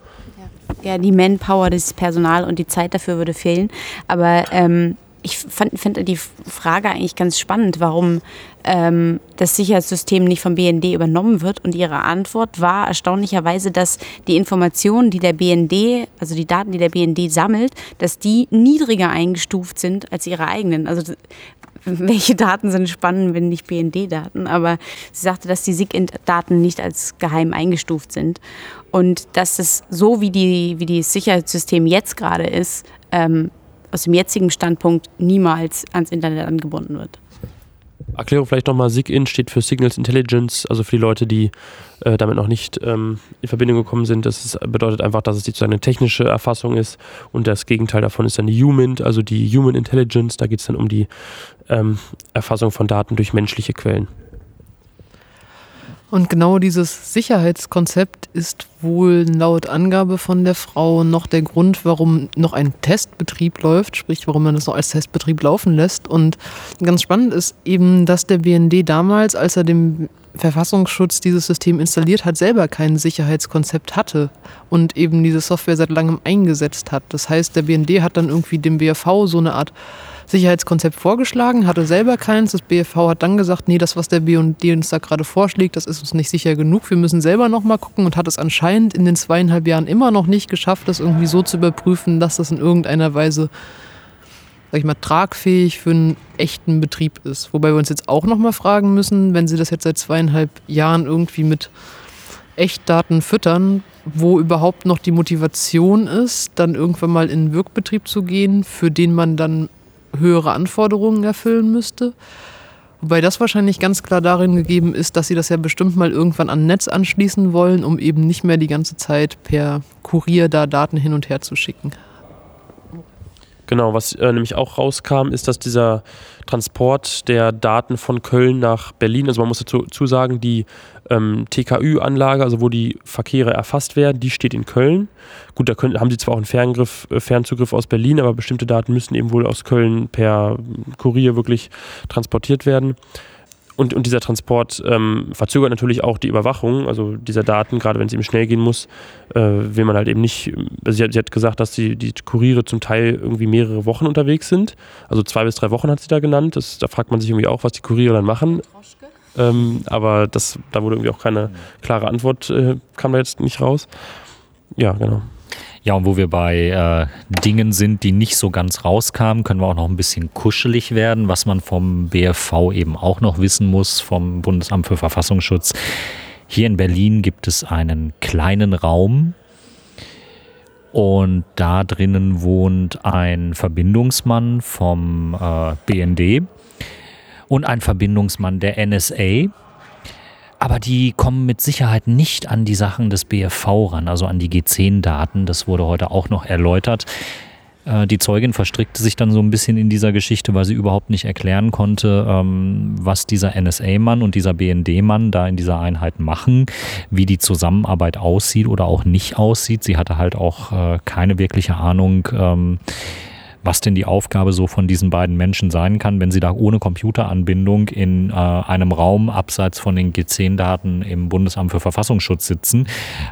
Ja, die Manpower, das Personal und die Zeit dafür würde fehlen. Aber ähm, ich finde die Frage eigentlich ganz spannend, warum ähm, das Sicherheitssystem nicht vom BND übernommen wird. Und ihre Antwort war erstaunlicherweise, dass die Informationen, die der BND, also die Daten, die der BND sammelt, dass die niedriger eingestuft sind als ihre eigenen. Also welche Daten sind spannend, wenn nicht BND-Daten. Aber sie sagte, dass die SIG-Daten nicht als geheim eingestuft sind. Und dass es so, wie, die, wie das Sicherheitssystem jetzt gerade ist, ähm, aus dem jetzigen Standpunkt niemals ans Internet angebunden wird.
Erklärung vielleicht nochmal, SIGINT steht für Signals Intelligence, also für die Leute, die äh, damit noch nicht ähm, in Verbindung gekommen sind. Das ist, bedeutet einfach, dass es sozusagen eine technische Erfassung ist und das Gegenteil davon ist dann die HUMINT, also die Human Intelligence. Da geht es dann um die ähm, Erfassung von Daten durch menschliche Quellen.
Und genau dieses Sicherheitskonzept ist wohl laut Angabe von der Frau noch der Grund, warum noch ein Testbetrieb läuft, sprich warum man das noch als Testbetrieb laufen lässt. Und ganz spannend ist eben, dass der BND damals, als er dem Verfassungsschutz dieses System installiert hat, selber kein Sicherheitskonzept hatte und eben diese Software seit langem eingesetzt hat. Das heißt, der BND hat dann irgendwie dem BFV so eine Art Sicherheitskonzept vorgeschlagen, hatte selber keins. Das BFV hat dann gesagt, nee, das, was der BND uns da gerade vorschlägt, das ist uns nicht sicher genug. Wir müssen selber nochmal gucken und hat es anscheinend in den zweieinhalb Jahren immer noch nicht geschafft, das irgendwie so zu überprüfen, dass das in irgendeiner Weise sag ich mal, tragfähig für einen echten Betrieb ist. Wobei wir uns jetzt auch nochmal fragen müssen, wenn Sie das jetzt seit zweieinhalb Jahren irgendwie mit Echtdaten füttern, wo überhaupt noch die Motivation ist, dann irgendwann mal in einen Wirkbetrieb zu gehen, für den man dann höhere Anforderungen erfüllen müsste. Wobei das wahrscheinlich ganz klar darin gegeben ist, dass sie das ja bestimmt mal irgendwann an Netz anschließen wollen, um eben nicht mehr die ganze Zeit per Kurier da Daten hin und her zu schicken.
Genau, was äh, nämlich auch rauskam, ist, dass dieser Transport der Daten von Köln nach Berlin, also man muss dazu sagen, die ähm, TKÜ-Anlage, also wo die Verkehre erfasst werden, die steht in Köln. Gut, da können, haben sie zwar auch einen Ferngriff, äh, Fernzugriff aus Berlin, aber bestimmte Daten müssen eben wohl aus Köln per Kurier wirklich transportiert werden. Und, und dieser Transport ähm, verzögert natürlich auch die Überwachung, also dieser Daten, gerade wenn es eben schnell gehen muss, äh, will man halt eben nicht, also sie hat, sie hat gesagt, dass die, die Kuriere zum Teil irgendwie mehrere Wochen unterwegs sind, also zwei bis drei Wochen hat sie da genannt, das, da fragt man sich irgendwie auch, was die Kuriere dann machen. Ähm, aber das, da wurde irgendwie auch keine klare Antwort, äh, kam da jetzt nicht raus. Ja, genau.
Ja, und wo wir bei äh, Dingen sind, die nicht so ganz rauskamen, können wir auch noch ein bisschen kuschelig werden, was man vom BFV eben auch noch wissen muss, vom Bundesamt für Verfassungsschutz. Hier in Berlin gibt es einen kleinen Raum und da drinnen wohnt ein Verbindungsmann vom äh, BND und ein Verbindungsmann der NSA aber die kommen mit Sicherheit nicht an die Sachen des BFV ran, also an die G10-Daten. Das wurde heute auch noch erläutert. Äh, die Zeugin verstrickte sich dann so ein bisschen in dieser Geschichte, weil sie überhaupt nicht erklären konnte, ähm, was dieser NSA-Mann und dieser BND-Mann da in dieser Einheit machen, wie die Zusammenarbeit aussieht oder auch nicht aussieht. Sie hatte halt auch äh, keine wirkliche Ahnung, ähm, was denn die Aufgabe so von diesen beiden Menschen sein kann, wenn sie da ohne Computeranbindung in äh, einem Raum abseits von den G10-Daten im Bundesamt für Verfassungsschutz sitzen.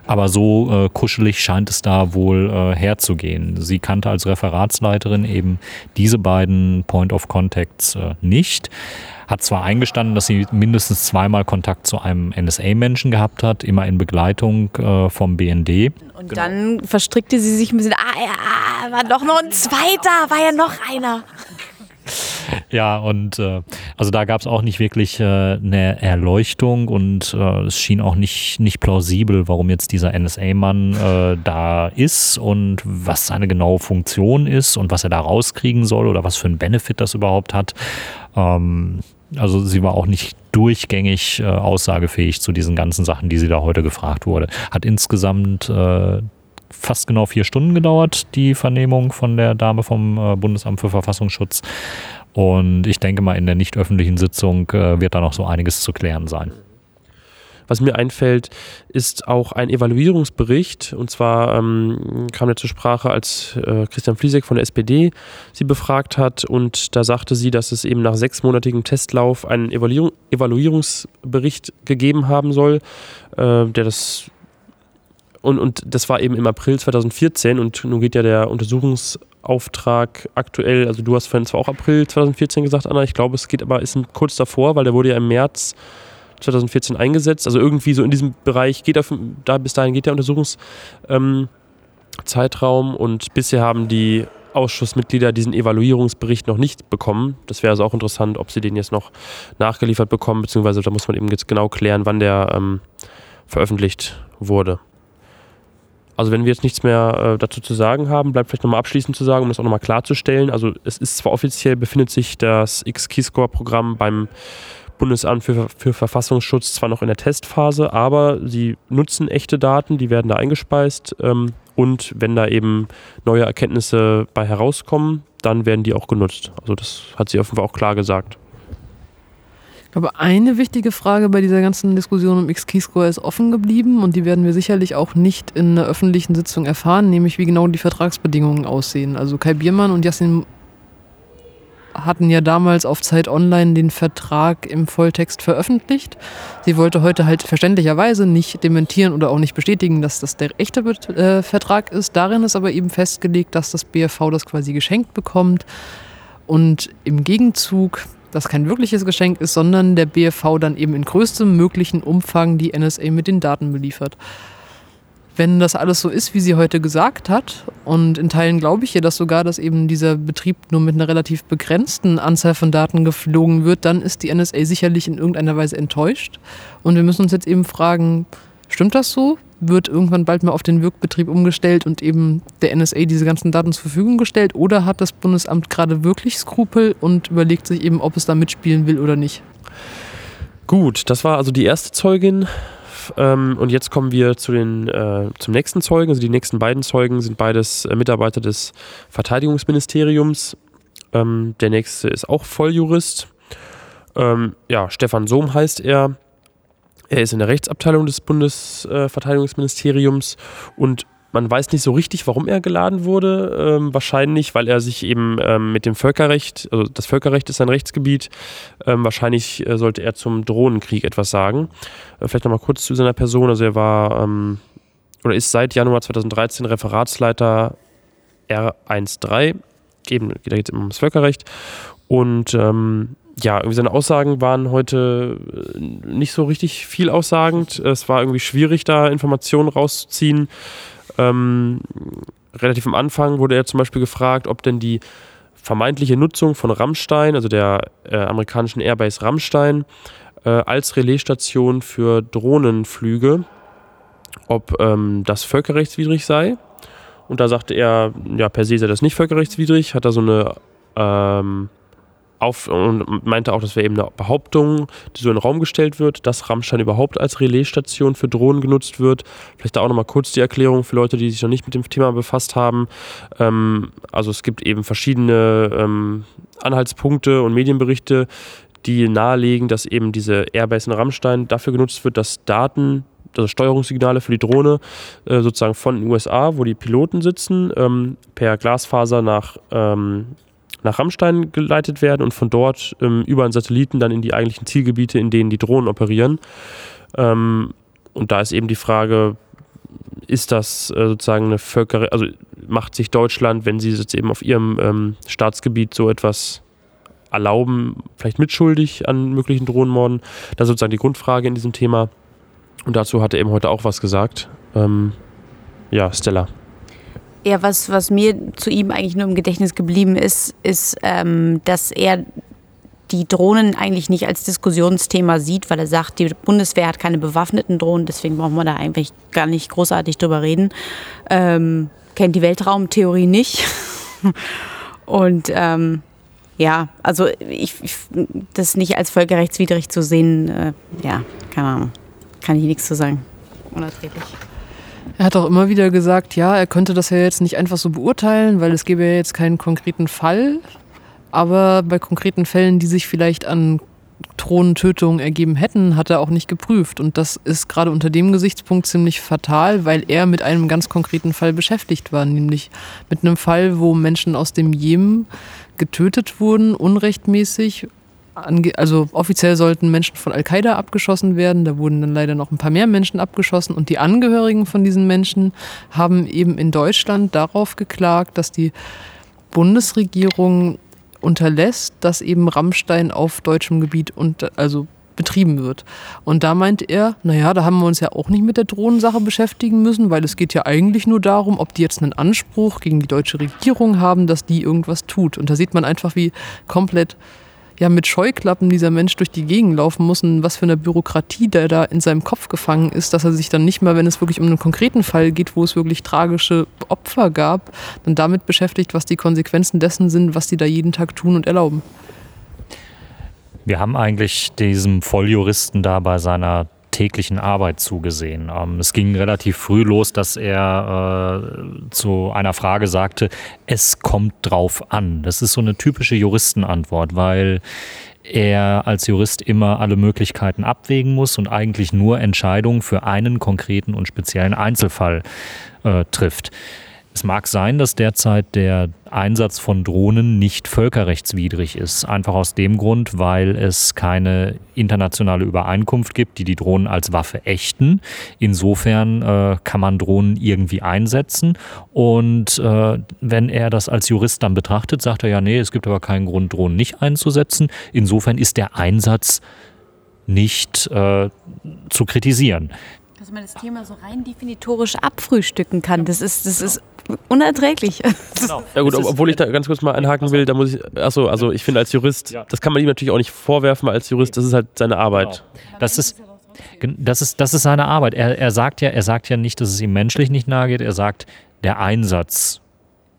Aber so äh, kuschelig scheint es da wohl äh, herzugehen. Sie kannte als Referatsleiterin eben diese beiden Point of Contacts äh, nicht hat zwar eingestanden, dass sie mindestens zweimal Kontakt zu einem NSA-Menschen gehabt hat, immer in Begleitung äh, vom BND.
Und genau. dann verstrickte sie sich ein bisschen, ah ja, war doch noch ein zweiter, war ja noch einer.
Ja, und äh, also da gab es auch nicht wirklich äh, eine Erleuchtung und äh, es schien auch nicht, nicht plausibel, warum jetzt dieser NSA-Mann äh, da ist und was seine genaue Funktion ist und was er da rauskriegen soll oder was für einen Benefit das überhaupt hat. Ähm, also sie war auch nicht durchgängig äh, aussagefähig zu diesen ganzen Sachen, die sie da heute gefragt wurde. Hat insgesamt äh, fast genau vier Stunden gedauert, die Vernehmung von der Dame vom äh, Bundesamt für Verfassungsschutz. Und ich denke mal, in der nicht öffentlichen Sitzung äh, wird da noch so einiges zu klären sein.
Was mir einfällt, ist auch ein Evaluierungsbericht. Und zwar ähm, kam er zur Sprache, als äh, Christian Fliesek von der SPD sie befragt hat. Und da sagte sie, dass es eben nach sechsmonatigem Testlauf einen Evaluierung, Evaluierungsbericht gegeben haben soll, äh, der das und, und das war eben im April 2014 und nun geht ja der Untersuchungsauftrag aktuell, also du hast vorhin zwar auch April 2014 gesagt, Anna, ich glaube, es geht aber ist kurz davor, weil der wurde ja im März 2014 eingesetzt. Also irgendwie so in diesem Bereich geht auf, da bis dahin geht der Untersuchungszeitraum ähm, und bisher haben die Ausschussmitglieder diesen Evaluierungsbericht noch nicht bekommen. Das wäre also auch interessant, ob sie den jetzt noch nachgeliefert bekommen, beziehungsweise da muss man eben jetzt genau klären, wann der ähm, veröffentlicht wurde. Also wenn wir jetzt nichts mehr äh, dazu zu sagen haben, bleibt vielleicht nochmal abschließend zu sagen, um das auch nochmal klarzustellen. Also es ist zwar offiziell, befindet sich das X-Keyscore-Programm beim Bundesamt für, für Verfassungsschutz zwar noch in der Testphase, aber sie nutzen echte Daten, die werden da eingespeist ähm, und wenn da eben neue Erkenntnisse bei herauskommen, dann werden die auch genutzt. Also das hat sie offenbar auch klar gesagt.
Aber eine wichtige Frage bei dieser ganzen Diskussion um X-Keyscore ist offen geblieben und die werden wir sicherlich auch nicht in einer öffentlichen Sitzung erfahren, nämlich wie genau die Vertragsbedingungen aussehen. Also Kai Biermann und Yassin hatten ja damals auf Zeit Online den Vertrag im Volltext veröffentlicht. Sie wollte heute halt verständlicherweise nicht dementieren oder auch nicht bestätigen, dass das der echte äh, Vertrag ist. Darin ist aber eben festgelegt, dass das BFV das quasi geschenkt bekommt und im Gegenzug das kein wirkliches Geschenk ist, sondern der BFV dann eben in größtem möglichen Umfang die NSA mit den Daten beliefert wenn das alles so ist, wie sie heute gesagt hat, und in Teilen glaube ich ihr das sogar, dass eben dieser Betrieb nur mit einer relativ begrenzten Anzahl von Daten geflogen wird, dann ist die NSA sicherlich in irgendeiner Weise enttäuscht. Und wir müssen uns jetzt eben fragen, stimmt das so? Wird irgendwann bald mal auf den Wirkbetrieb umgestellt und eben der NSA diese ganzen Daten zur Verfügung gestellt? Oder hat das Bundesamt gerade wirklich Skrupel und überlegt sich eben, ob es da mitspielen will oder nicht?
Gut, das war also die erste Zeugin ähm, und jetzt kommen wir zu den, äh, zum nächsten Zeugen. Also die nächsten beiden Zeugen sind beides äh, Mitarbeiter des Verteidigungsministeriums. Ähm, der nächste ist auch Volljurist. Ähm, ja, Stefan Sohm heißt er. Er ist in der Rechtsabteilung des Bundesverteidigungsministeriums und man weiß nicht so richtig, warum er geladen wurde. Ähm, wahrscheinlich, weil er sich eben ähm, mit dem Völkerrecht, also das Völkerrecht ist sein Rechtsgebiet, ähm, wahrscheinlich äh, sollte er zum Drohnenkrieg etwas sagen. Äh, vielleicht nochmal kurz zu seiner Person. Also er war ähm, oder ist seit Januar 2013 Referatsleiter R13. Eben, da geht es ums Völkerrecht. Und ähm, ja, irgendwie seine Aussagen waren heute äh, nicht so richtig viel aussagend. Es war irgendwie schwierig, da Informationen rauszuziehen. Ähm, relativ am Anfang wurde er zum Beispiel gefragt, ob denn die vermeintliche Nutzung von Rammstein, also der äh, amerikanischen Airbase Rammstein, äh, als Relaisstation für Drohnenflüge, ob ähm, das völkerrechtswidrig sei. Und da sagte er, ja, per se sei das nicht völkerrechtswidrig, hat da so eine ähm, auf und meinte auch, das wäre eben eine Behauptung, die so in den Raum gestellt wird, dass Rammstein überhaupt als Relaisstation für Drohnen genutzt wird. Vielleicht da auch nochmal kurz die Erklärung für Leute, die sich noch nicht mit dem Thema befasst haben. Ähm, also es gibt eben verschiedene ähm, Anhaltspunkte und Medienberichte, die nahelegen, dass eben diese Airbase in Rammstein dafür genutzt wird, dass Daten also Steuerungssignale für die Drohne äh, sozusagen von den USA, wo die Piloten sitzen, ähm, per Glasfaser nach ähm, nach Rammstein geleitet werden und von dort ähm, über einen Satelliten dann in die eigentlichen Zielgebiete, in denen die Drohnen operieren. Ähm, und da ist eben die Frage, ist das äh, sozusagen eine Völker, also macht sich Deutschland, wenn sie jetzt eben auf ihrem ähm, Staatsgebiet so etwas erlauben, vielleicht mitschuldig an möglichen Drohnenmorden? Das ist sozusagen die Grundfrage in diesem Thema. Und dazu hat er eben heute auch was gesagt. Ähm, ja, Stella.
Ja, was, was mir zu ihm eigentlich nur im Gedächtnis geblieben ist, ist, ähm, dass er die Drohnen eigentlich nicht als Diskussionsthema sieht, weil er sagt, die Bundeswehr hat keine bewaffneten Drohnen, deswegen brauchen wir da eigentlich gar nicht großartig drüber reden. Ähm, kennt die Weltraumtheorie nicht. Und ähm, ja, also ich, ich, das nicht als völkerrechtswidrig zu sehen, äh, ja, keine Ahnung, kann ich nichts zu sagen. Unerträglich.
Er hat auch immer wieder gesagt, ja, er könnte das ja jetzt nicht einfach so beurteilen, weil es gäbe ja jetzt keinen konkreten Fall. Aber bei konkreten Fällen, die sich vielleicht an Thronentötungen ergeben hätten, hat er auch nicht geprüft. Und das ist gerade unter dem Gesichtspunkt ziemlich fatal, weil er mit einem ganz konkreten Fall beschäftigt war, nämlich mit einem Fall, wo Menschen aus dem Jemen getötet wurden, unrechtmäßig also offiziell sollten Menschen von Al-Qaida abgeschossen werden. Da wurden dann leider noch ein paar mehr Menschen abgeschossen. Und die Angehörigen von diesen Menschen haben eben in Deutschland darauf geklagt, dass die Bundesregierung unterlässt, dass eben Rammstein auf deutschem Gebiet und also betrieben wird. Und da meint er, naja, da haben wir uns ja auch nicht mit der Drohnensache beschäftigen müssen, weil es geht ja eigentlich nur darum, ob die jetzt einen Anspruch gegen die deutsche Regierung haben, dass die irgendwas tut. Und da sieht man einfach, wie komplett ja mit Scheuklappen dieser Mensch durch die Gegend laufen muss und was für eine Bürokratie der da in seinem Kopf gefangen ist, dass er sich dann nicht mal, wenn es wirklich um einen konkreten Fall geht, wo es wirklich tragische Opfer gab, dann damit beschäftigt, was die Konsequenzen dessen sind, was die da jeden Tag tun und erlauben.
Wir haben eigentlich diesem Volljuristen da bei seiner täglichen Arbeit zugesehen. Ähm, es ging relativ früh los, dass er äh, zu einer Frage sagte, es kommt drauf an. Das ist so eine typische Juristenantwort, weil er als Jurist immer alle Möglichkeiten abwägen muss und eigentlich nur Entscheidungen für einen konkreten und speziellen Einzelfall äh, trifft. Es mag sein, dass derzeit der Einsatz von Drohnen nicht völkerrechtswidrig ist. Einfach aus dem Grund, weil es keine internationale Übereinkunft gibt, die die Drohnen als Waffe ächten. Insofern äh, kann man Drohnen irgendwie einsetzen. Und äh, wenn er das als Jurist dann betrachtet, sagt er ja, nee, es gibt aber keinen Grund, Drohnen nicht einzusetzen. Insofern ist der Einsatz nicht äh, zu kritisieren
dass man das Thema so rein definitorisch abfrühstücken kann. Das ist, das ist unerträglich.
Genau. Ja gut, obwohl ich da ganz kurz mal einhaken will, da muss ich, achso, also ich finde als Jurist, das kann man ihm natürlich auch nicht vorwerfen als Jurist, das ist halt seine Arbeit.
Genau. Das ist, das ist, das ist seine Arbeit. Er, er, sagt ja, er sagt ja nicht, dass es ihm menschlich nicht nahe geht, er sagt, der Einsatz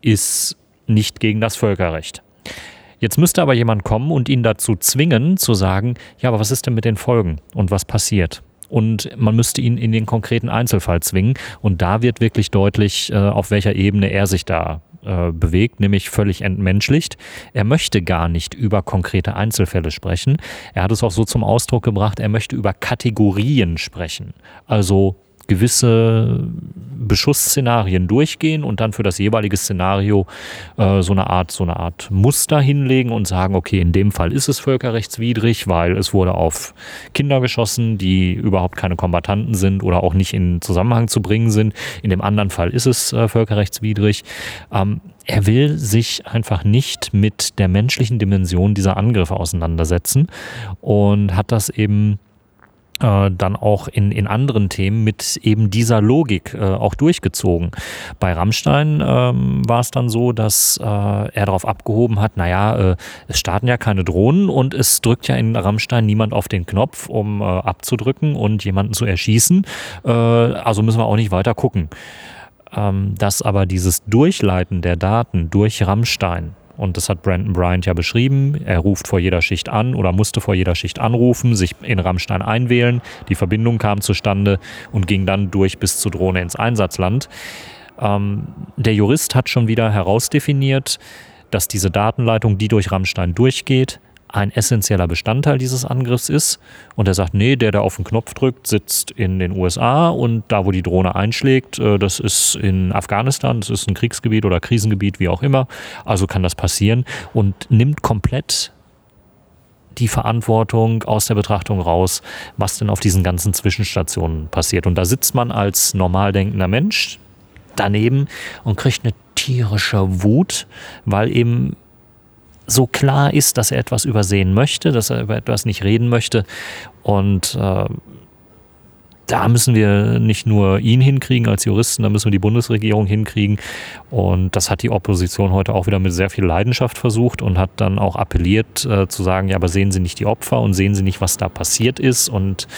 ist nicht gegen das Völkerrecht. Jetzt müsste aber jemand kommen und ihn dazu zwingen, zu sagen, ja, aber was ist denn mit den Folgen und was passiert? Und man müsste ihn in den konkreten Einzelfall zwingen. Und da wird wirklich deutlich, äh, auf welcher Ebene er sich da äh, bewegt, nämlich völlig entmenschlicht. Er möchte gar nicht über konkrete Einzelfälle sprechen. Er hat es auch so zum Ausdruck gebracht, er möchte über Kategorien sprechen. Also gewisse Beschussszenarien durchgehen und dann für das jeweilige Szenario äh, so eine Art so eine Art Muster hinlegen und sagen, okay, in dem Fall ist es völkerrechtswidrig, weil es wurde auf Kinder geschossen, die überhaupt keine Kombatanten sind oder auch nicht in Zusammenhang zu bringen sind. In dem anderen Fall ist es äh, völkerrechtswidrig. Ähm, er will sich einfach nicht mit der menschlichen Dimension dieser Angriffe auseinandersetzen und hat das eben äh, dann auch in, in anderen Themen mit eben dieser Logik äh, auch durchgezogen. Bei Rammstein ähm, war es dann so, dass äh, er darauf abgehoben hat, naja, äh, es starten ja keine Drohnen und es drückt ja in Rammstein niemand auf den Knopf, um äh, abzudrücken und jemanden zu erschießen. Äh, also müssen wir auch nicht weiter gucken. Ähm, dass aber dieses Durchleiten der Daten durch Rammstein Und das hat Brandon Bryant ja beschrieben. Er ruft vor jeder Schicht an oder musste vor jeder Schicht anrufen, sich in Rammstein einwählen. Die Verbindung kam zustande und ging dann durch bis zur Drohne ins Einsatzland. Ähm, der Jurist hat schon wieder herausdefiniert, dass diese Datenleitung, die durch Rammstein durchgeht, ein essentieller Bestandteil dieses Angriffs ist. Und er sagt, nee, der, der auf den Knopf drückt, sitzt in den USA und da, wo die Drohne einschlägt, äh, das ist in Afghanistan, das ist ein Kriegsgebiet oder Krisengebiet, wie auch immer. Also kann das passieren und nimmt komplett die Verantwortung aus der Betrachtung raus, was denn auf diesen ganzen Zwischenstationen passiert. Und da sitzt man als normal denkender Mensch daneben und kriegt eine tierische Wut, weil eben so klar ist, dass er etwas übersehen möchte, dass er über etwas nicht reden möchte. Und äh, da müssen wir nicht nur ihn hinkriegen als Juristen, da müssen wir die Bundesregierung hinkriegen. Und das hat die Opposition heute auch wieder mit sehr viel Leidenschaft versucht und hat dann auch appelliert äh, zu sagen, ja, aber sehen Sie nicht die Opfer und sehen Sie nicht, was da passiert ist. Und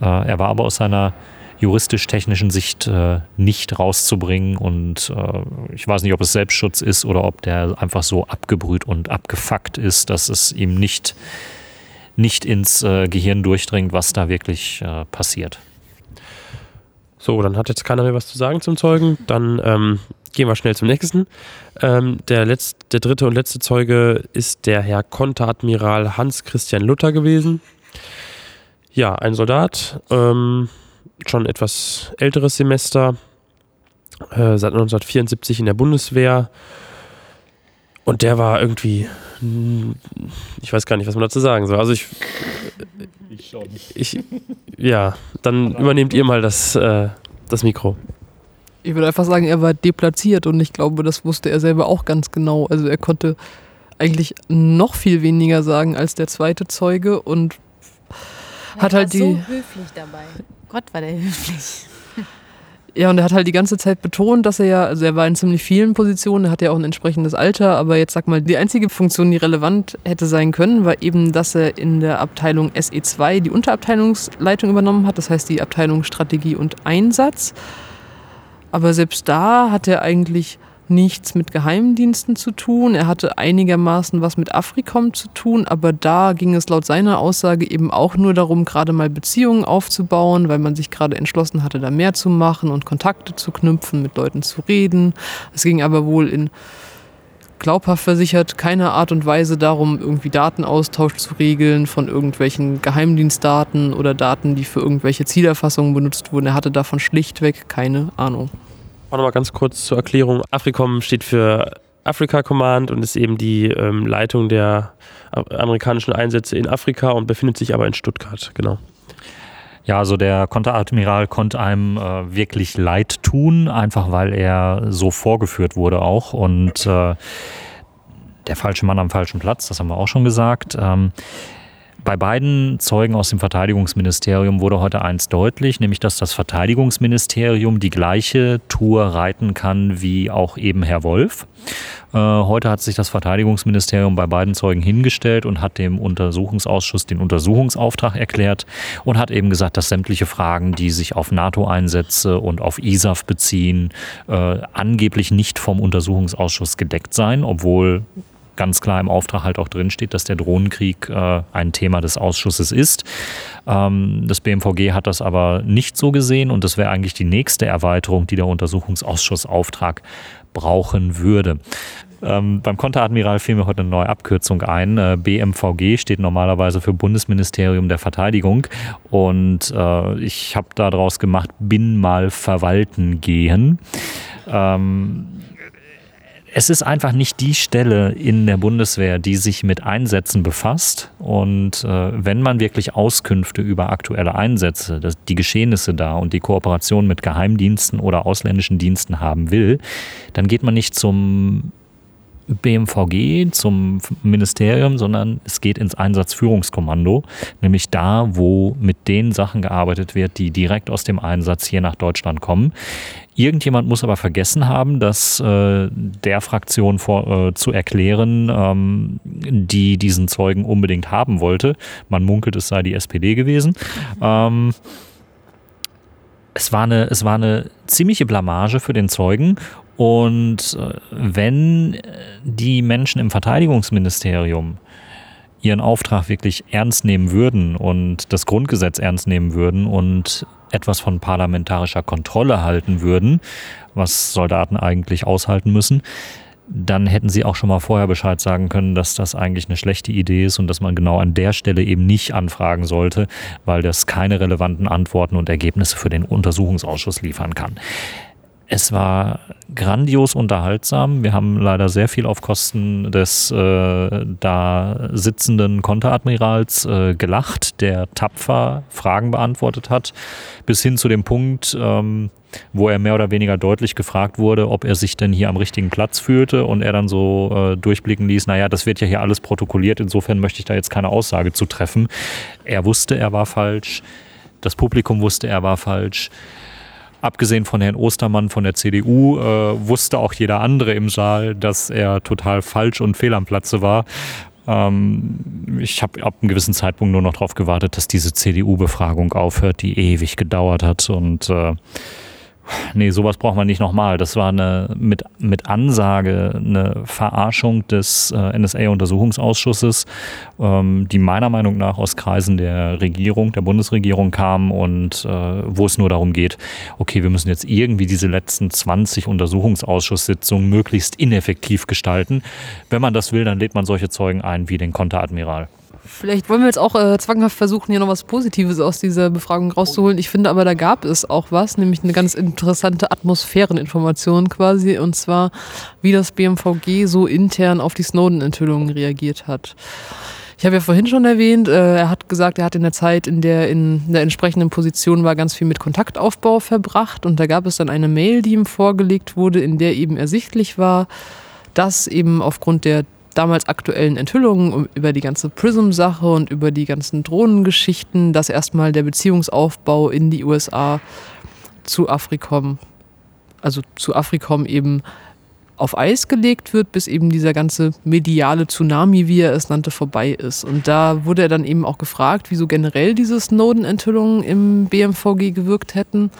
äh, er war aber aus seiner juristisch-technischen Sicht äh, nicht rauszubringen. Und äh, ich weiß nicht, ob es Selbstschutz ist oder ob der einfach so abgebrüht und abgefuckt ist, dass es ihm nicht, nicht ins äh, Gehirn durchdringt, was da wirklich äh, passiert.
So, dann hat jetzt keiner mehr was zu sagen zum Zeugen. Dann ähm, gehen wir schnell zum nächsten. Ähm, der, letzte, der dritte und letzte Zeuge ist der Herr Konteradmiral Hans Christian Luther gewesen. Ja, ein Soldat. Ähm, schon etwas älteres Semester, äh, seit 1974 in der Bundeswehr. Und der war irgendwie, ich weiß gar nicht, was man dazu sagen soll. Also ich, ich, schon. ich ja, dann übernehmt ihr mal das, äh, das Mikro.
Ich würde einfach sagen, er war deplatziert und ich glaube, das wusste er selber auch ganz genau. Also er konnte eigentlich noch viel weniger sagen als der zweite Zeuge und
er
hat halt die.
so höflich dabei. Gott, war der höflich.
Ja, und er hat halt die ganze Zeit betont, dass er ja, also er war in ziemlich vielen Positionen, er hat ja auch ein entsprechendes Alter, aber jetzt sag mal, die einzige Funktion, die relevant hätte sein können, war eben, dass er in der Abteilung SE2 die Unterabteilungsleitung übernommen hat, das heißt die Abteilung Strategie und Einsatz. Aber selbst da hat er eigentlich nichts mit Geheimdiensten zu tun. Er hatte einigermaßen was mit Afrikom zu tun, aber da ging es laut seiner Aussage eben auch nur darum, gerade mal Beziehungen aufzubauen, weil man sich gerade entschlossen hatte, da mehr zu machen und Kontakte zu knüpfen, mit Leuten zu reden. Es ging aber wohl in glaubhaft versichert keiner Art und Weise darum, irgendwie Datenaustausch zu regeln von irgendwelchen Geheimdienstdaten oder Daten, die für irgendwelche Zielerfassungen benutzt wurden. Er hatte davon schlichtweg keine Ahnung.
Auch nochmal ganz kurz zur Erklärung. AFRICOM steht für Africa Command und ist eben die ähm, Leitung der amerikanischen Einsätze in Afrika und befindet sich aber in Stuttgart, genau.
Ja, also der Konteradmiral konnte einem äh, wirklich leid tun, einfach weil er so vorgeführt wurde auch und äh, der falsche Mann am falschen Platz, das haben wir auch schon gesagt. Ähm, bei beiden Zeugen aus dem Verteidigungsministerium wurde heute eins deutlich, nämlich dass das Verteidigungsministerium die gleiche Tour reiten kann wie auch eben Herr Wolf. Äh, heute hat sich das Verteidigungsministerium bei beiden Zeugen hingestellt und hat dem Untersuchungsausschuss den Untersuchungsauftrag erklärt und hat eben gesagt, dass sämtliche Fragen, die sich auf NATO-Einsätze und auf ISAF beziehen, äh, angeblich nicht vom Untersuchungsausschuss gedeckt seien, obwohl ganz klar im Auftrag halt auch drinsteht, dass der Drohnenkrieg äh, ein Thema des Ausschusses ist. Ähm, das BMVG hat das aber nicht so gesehen und das wäre eigentlich die nächste Erweiterung, die der Untersuchungsausschussauftrag brauchen würde. Ähm, beim Konteradmiral fiel mir heute eine neue Abkürzung ein. Äh, BMVG steht normalerweise für Bundesministerium der Verteidigung und äh, ich habe daraus gemacht, bin mal verwalten gehen. Ähm, es ist einfach nicht die Stelle in der Bundeswehr, die sich mit Einsätzen befasst. Und äh, wenn man wirklich Auskünfte über aktuelle Einsätze, das, die Geschehnisse da und die Kooperation mit Geheimdiensten oder ausländischen Diensten haben will, dann geht man nicht zum BMVG, zum Ministerium, sondern es geht ins Einsatzführungskommando, nämlich da, wo mit den Sachen gearbeitet wird, die direkt aus dem Einsatz hier nach Deutschland kommen. Irgendjemand muss aber vergessen haben, dass äh, der Fraktion vor, äh, zu erklären, ähm, die diesen Zeugen unbedingt haben wollte. Man munkelt, es sei die SPD gewesen. Ähm, es war, eine, es war eine ziemliche Blamage für den Zeugen Und äh, wenn die Menschen im Verteidigungsministerium ihren Auftrag wirklich ernst nehmen würden und das Grundgesetz ernst nehmen würden und etwas von parlamentarischer Kontrolle halten würden, was Soldaten eigentlich aushalten müssen, dann hätten sie auch schon mal vorher Bescheid sagen können, dass das eigentlich eine schlechte Idee ist und dass man genau an der Stelle eben nicht anfragen sollte, weil das keine relevanten Antworten und Ergebnisse für den Untersuchungsausschuss liefern kann. Es war grandios unterhaltsam. Wir haben leider sehr viel auf Kosten des äh, da sitzenden Konteradmirals äh, gelacht, der tapfer Fragen beantwortet hat, bis hin zu dem Punkt, ähm, wo er mehr oder weniger deutlich gefragt wurde, ob er sich denn hier am richtigen Platz fühlte und er dann so äh, durchblicken ließ, naja, das wird ja hier alles protokolliert, insofern möchte ich da jetzt keine Aussage zu treffen. Er wusste, er war falsch, das Publikum wusste, er war falsch abgesehen von Herrn Ostermann von der CDU, äh, wusste auch jeder andere im Saal, dass er total falsch und fehl am Platze war. Ähm, ich habe ab einem gewissen Zeitpunkt nur noch darauf gewartet, dass diese CDU-Befragung aufhört, die ewig gedauert hat und äh, Nee, sowas braucht man nicht nochmal. Das war eine mit, mit Ansage eine Verarschung des äh, NSA-Untersuchungsausschusses, ähm, die meiner Meinung nach aus Kreisen der Regierung, der Bundesregierung kam und äh, wo es nur darum geht, okay, wir müssen jetzt irgendwie diese letzten 20 Untersuchungsausschusssitzungen möglichst ineffektiv gestalten. Wenn man das will, dann lädt man solche Zeugen ein wie den Konteradmiral.
Vielleicht wollen wir jetzt auch äh, zwanghaft versuchen, hier noch was Positives aus dieser Befragung rauszuholen. Ich finde aber, da gab es auch was, nämlich eine ganz interessante Atmosphäreninformation quasi, und zwar, wie das BMVG so intern auf die Snowden-Enthüllungen reagiert hat. Ich habe ja vorhin schon erwähnt, äh, er hat gesagt, er hat in der Zeit, in der in der entsprechenden Position war, ganz viel mit Kontaktaufbau verbracht. Und da gab es dann eine Mail, die ihm vorgelegt wurde, in der eben ersichtlich war, dass eben aufgrund der damals aktuellen Enthüllungen über die ganze Prism-Sache und über die ganzen Drohnengeschichten, dass erstmal der Beziehungsaufbau in die USA zu Afrikom, also zu Afrikom eben auf Eis gelegt wird, bis eben dieser ganze mediale Tsunami, wie er es nannte, vorbei ist. Und da wurde er dann eben auch gefragt, wieso generell diese Snowden-Enthüllungen im BMVG gewirkt hätten,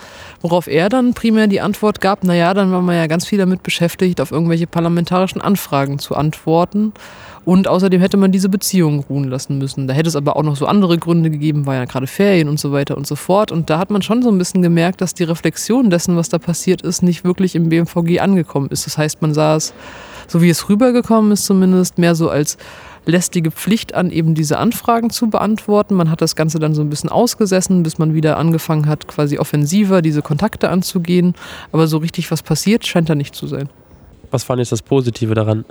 worauf er dann primär die Antwort gab, naja, dann war man ja ganz viel damit beschäftigt, auf irgendwelche parlamentarischen Anfragen zu antworten. Und außerdem hätte man diese Beziehungen ruhen lassen müssen. Da hätte es aber auch noch so andere Gründe gegeben, war ja gerade Ferien und so weiter und so fort. Und da hat man schon so ein bisschen gemerkt, dass die Reflexion dessen, was da passiert ist, nicht wirklich im BMVG angekommen ist. Das heißt, man sah es, so wie es rübergekommen ist zumindest, mehr so als lästige Pflicht an, eben diese Anfragen zu beantworten. Man hat das Ganze dann so ein bisschen ausgesessen, bis man wieder angefangen hat, quasi offensiver diese Kontakte anzugehen. Aber so richtig was passiert, scheint da nicht zu sein.
Was war jetzt das Positive daran?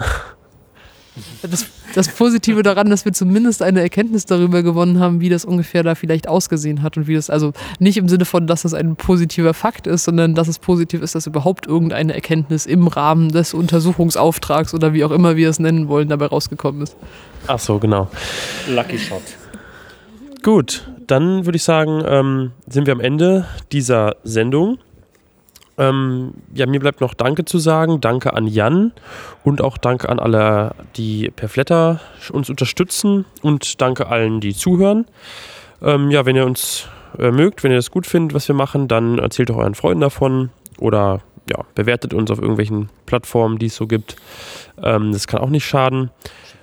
Das, das, Positive daran, dass wir zumindest eine Erkenntnis darüber gewonnen haben, wie das ungefähr da vielleicht ausgesehen hat und wie das, also nicht im Sinne von, dass das ein positiver Fakt ist, sondern dass es positiv ist, dass überhaupt irgendeine Erkenntnis im Rahmen des Untersuchungsauftrags oder wie auch immer wir es nennen wollen, dabei rausgekommen ist.
Ach so, genau.
Lucky Shot.
Gut, dann würde ich sagen, ähm, sind wir am Ende dieser Sendung. Ähm, ja, mir bleibt noch Danke zu sagen. Danke an Jan und auch Danke an alle, die per Flatter uns unterstützen und danke allen, die zuhören. Ähm, ja, wenn ihr uns äh, mögt, wenn ihr das gut findet, was wir machen, dann erzählt doch euren Freunden davon oder ja, bewertet uns auf irgendwelchen Plattformen, die es so gibt. Ähm, das kann auch nicht schaden.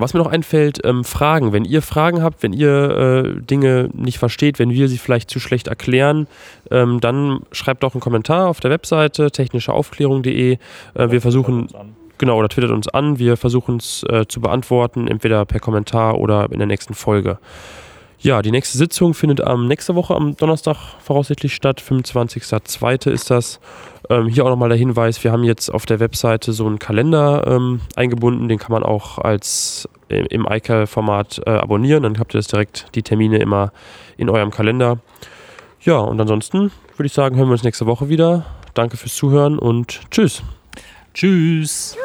Was mir noch einfällt, ähm, Fragen. Wenn ihr Fragen habt, wenn ihr äh, Dinge nicht versteht, wenn wir sie vielleicht zu schlecht erklären, ähm, dann schreibt doch einen Kommentar auf der Webseite technischeaufklärung.de. Äh, wir versuchen genau oder twittert uns an. Wir versuchen es äh, zu beantworten, entweder per Kommentar oder in der nächsten Folge. Ja, die nächste Sitzung findet am nächste Woche am Donnerstag voraussichtlich statt. 25.02. ist das. Ähm, hier auch nochmal der Hinweis, wir haben jetzt auf der Webseite so einen Kalender ähm, eingebunden, den kann man auch als äh, im iCal-Format äh, abonnieren, dann habt ihr das direkt die Termine immer in eurem Kalender. Ja, und ansonsten würde ich sagen, hören wir uns nächste Woche wieder. Danke fürs Zuhören und tschüss.
Tschüss.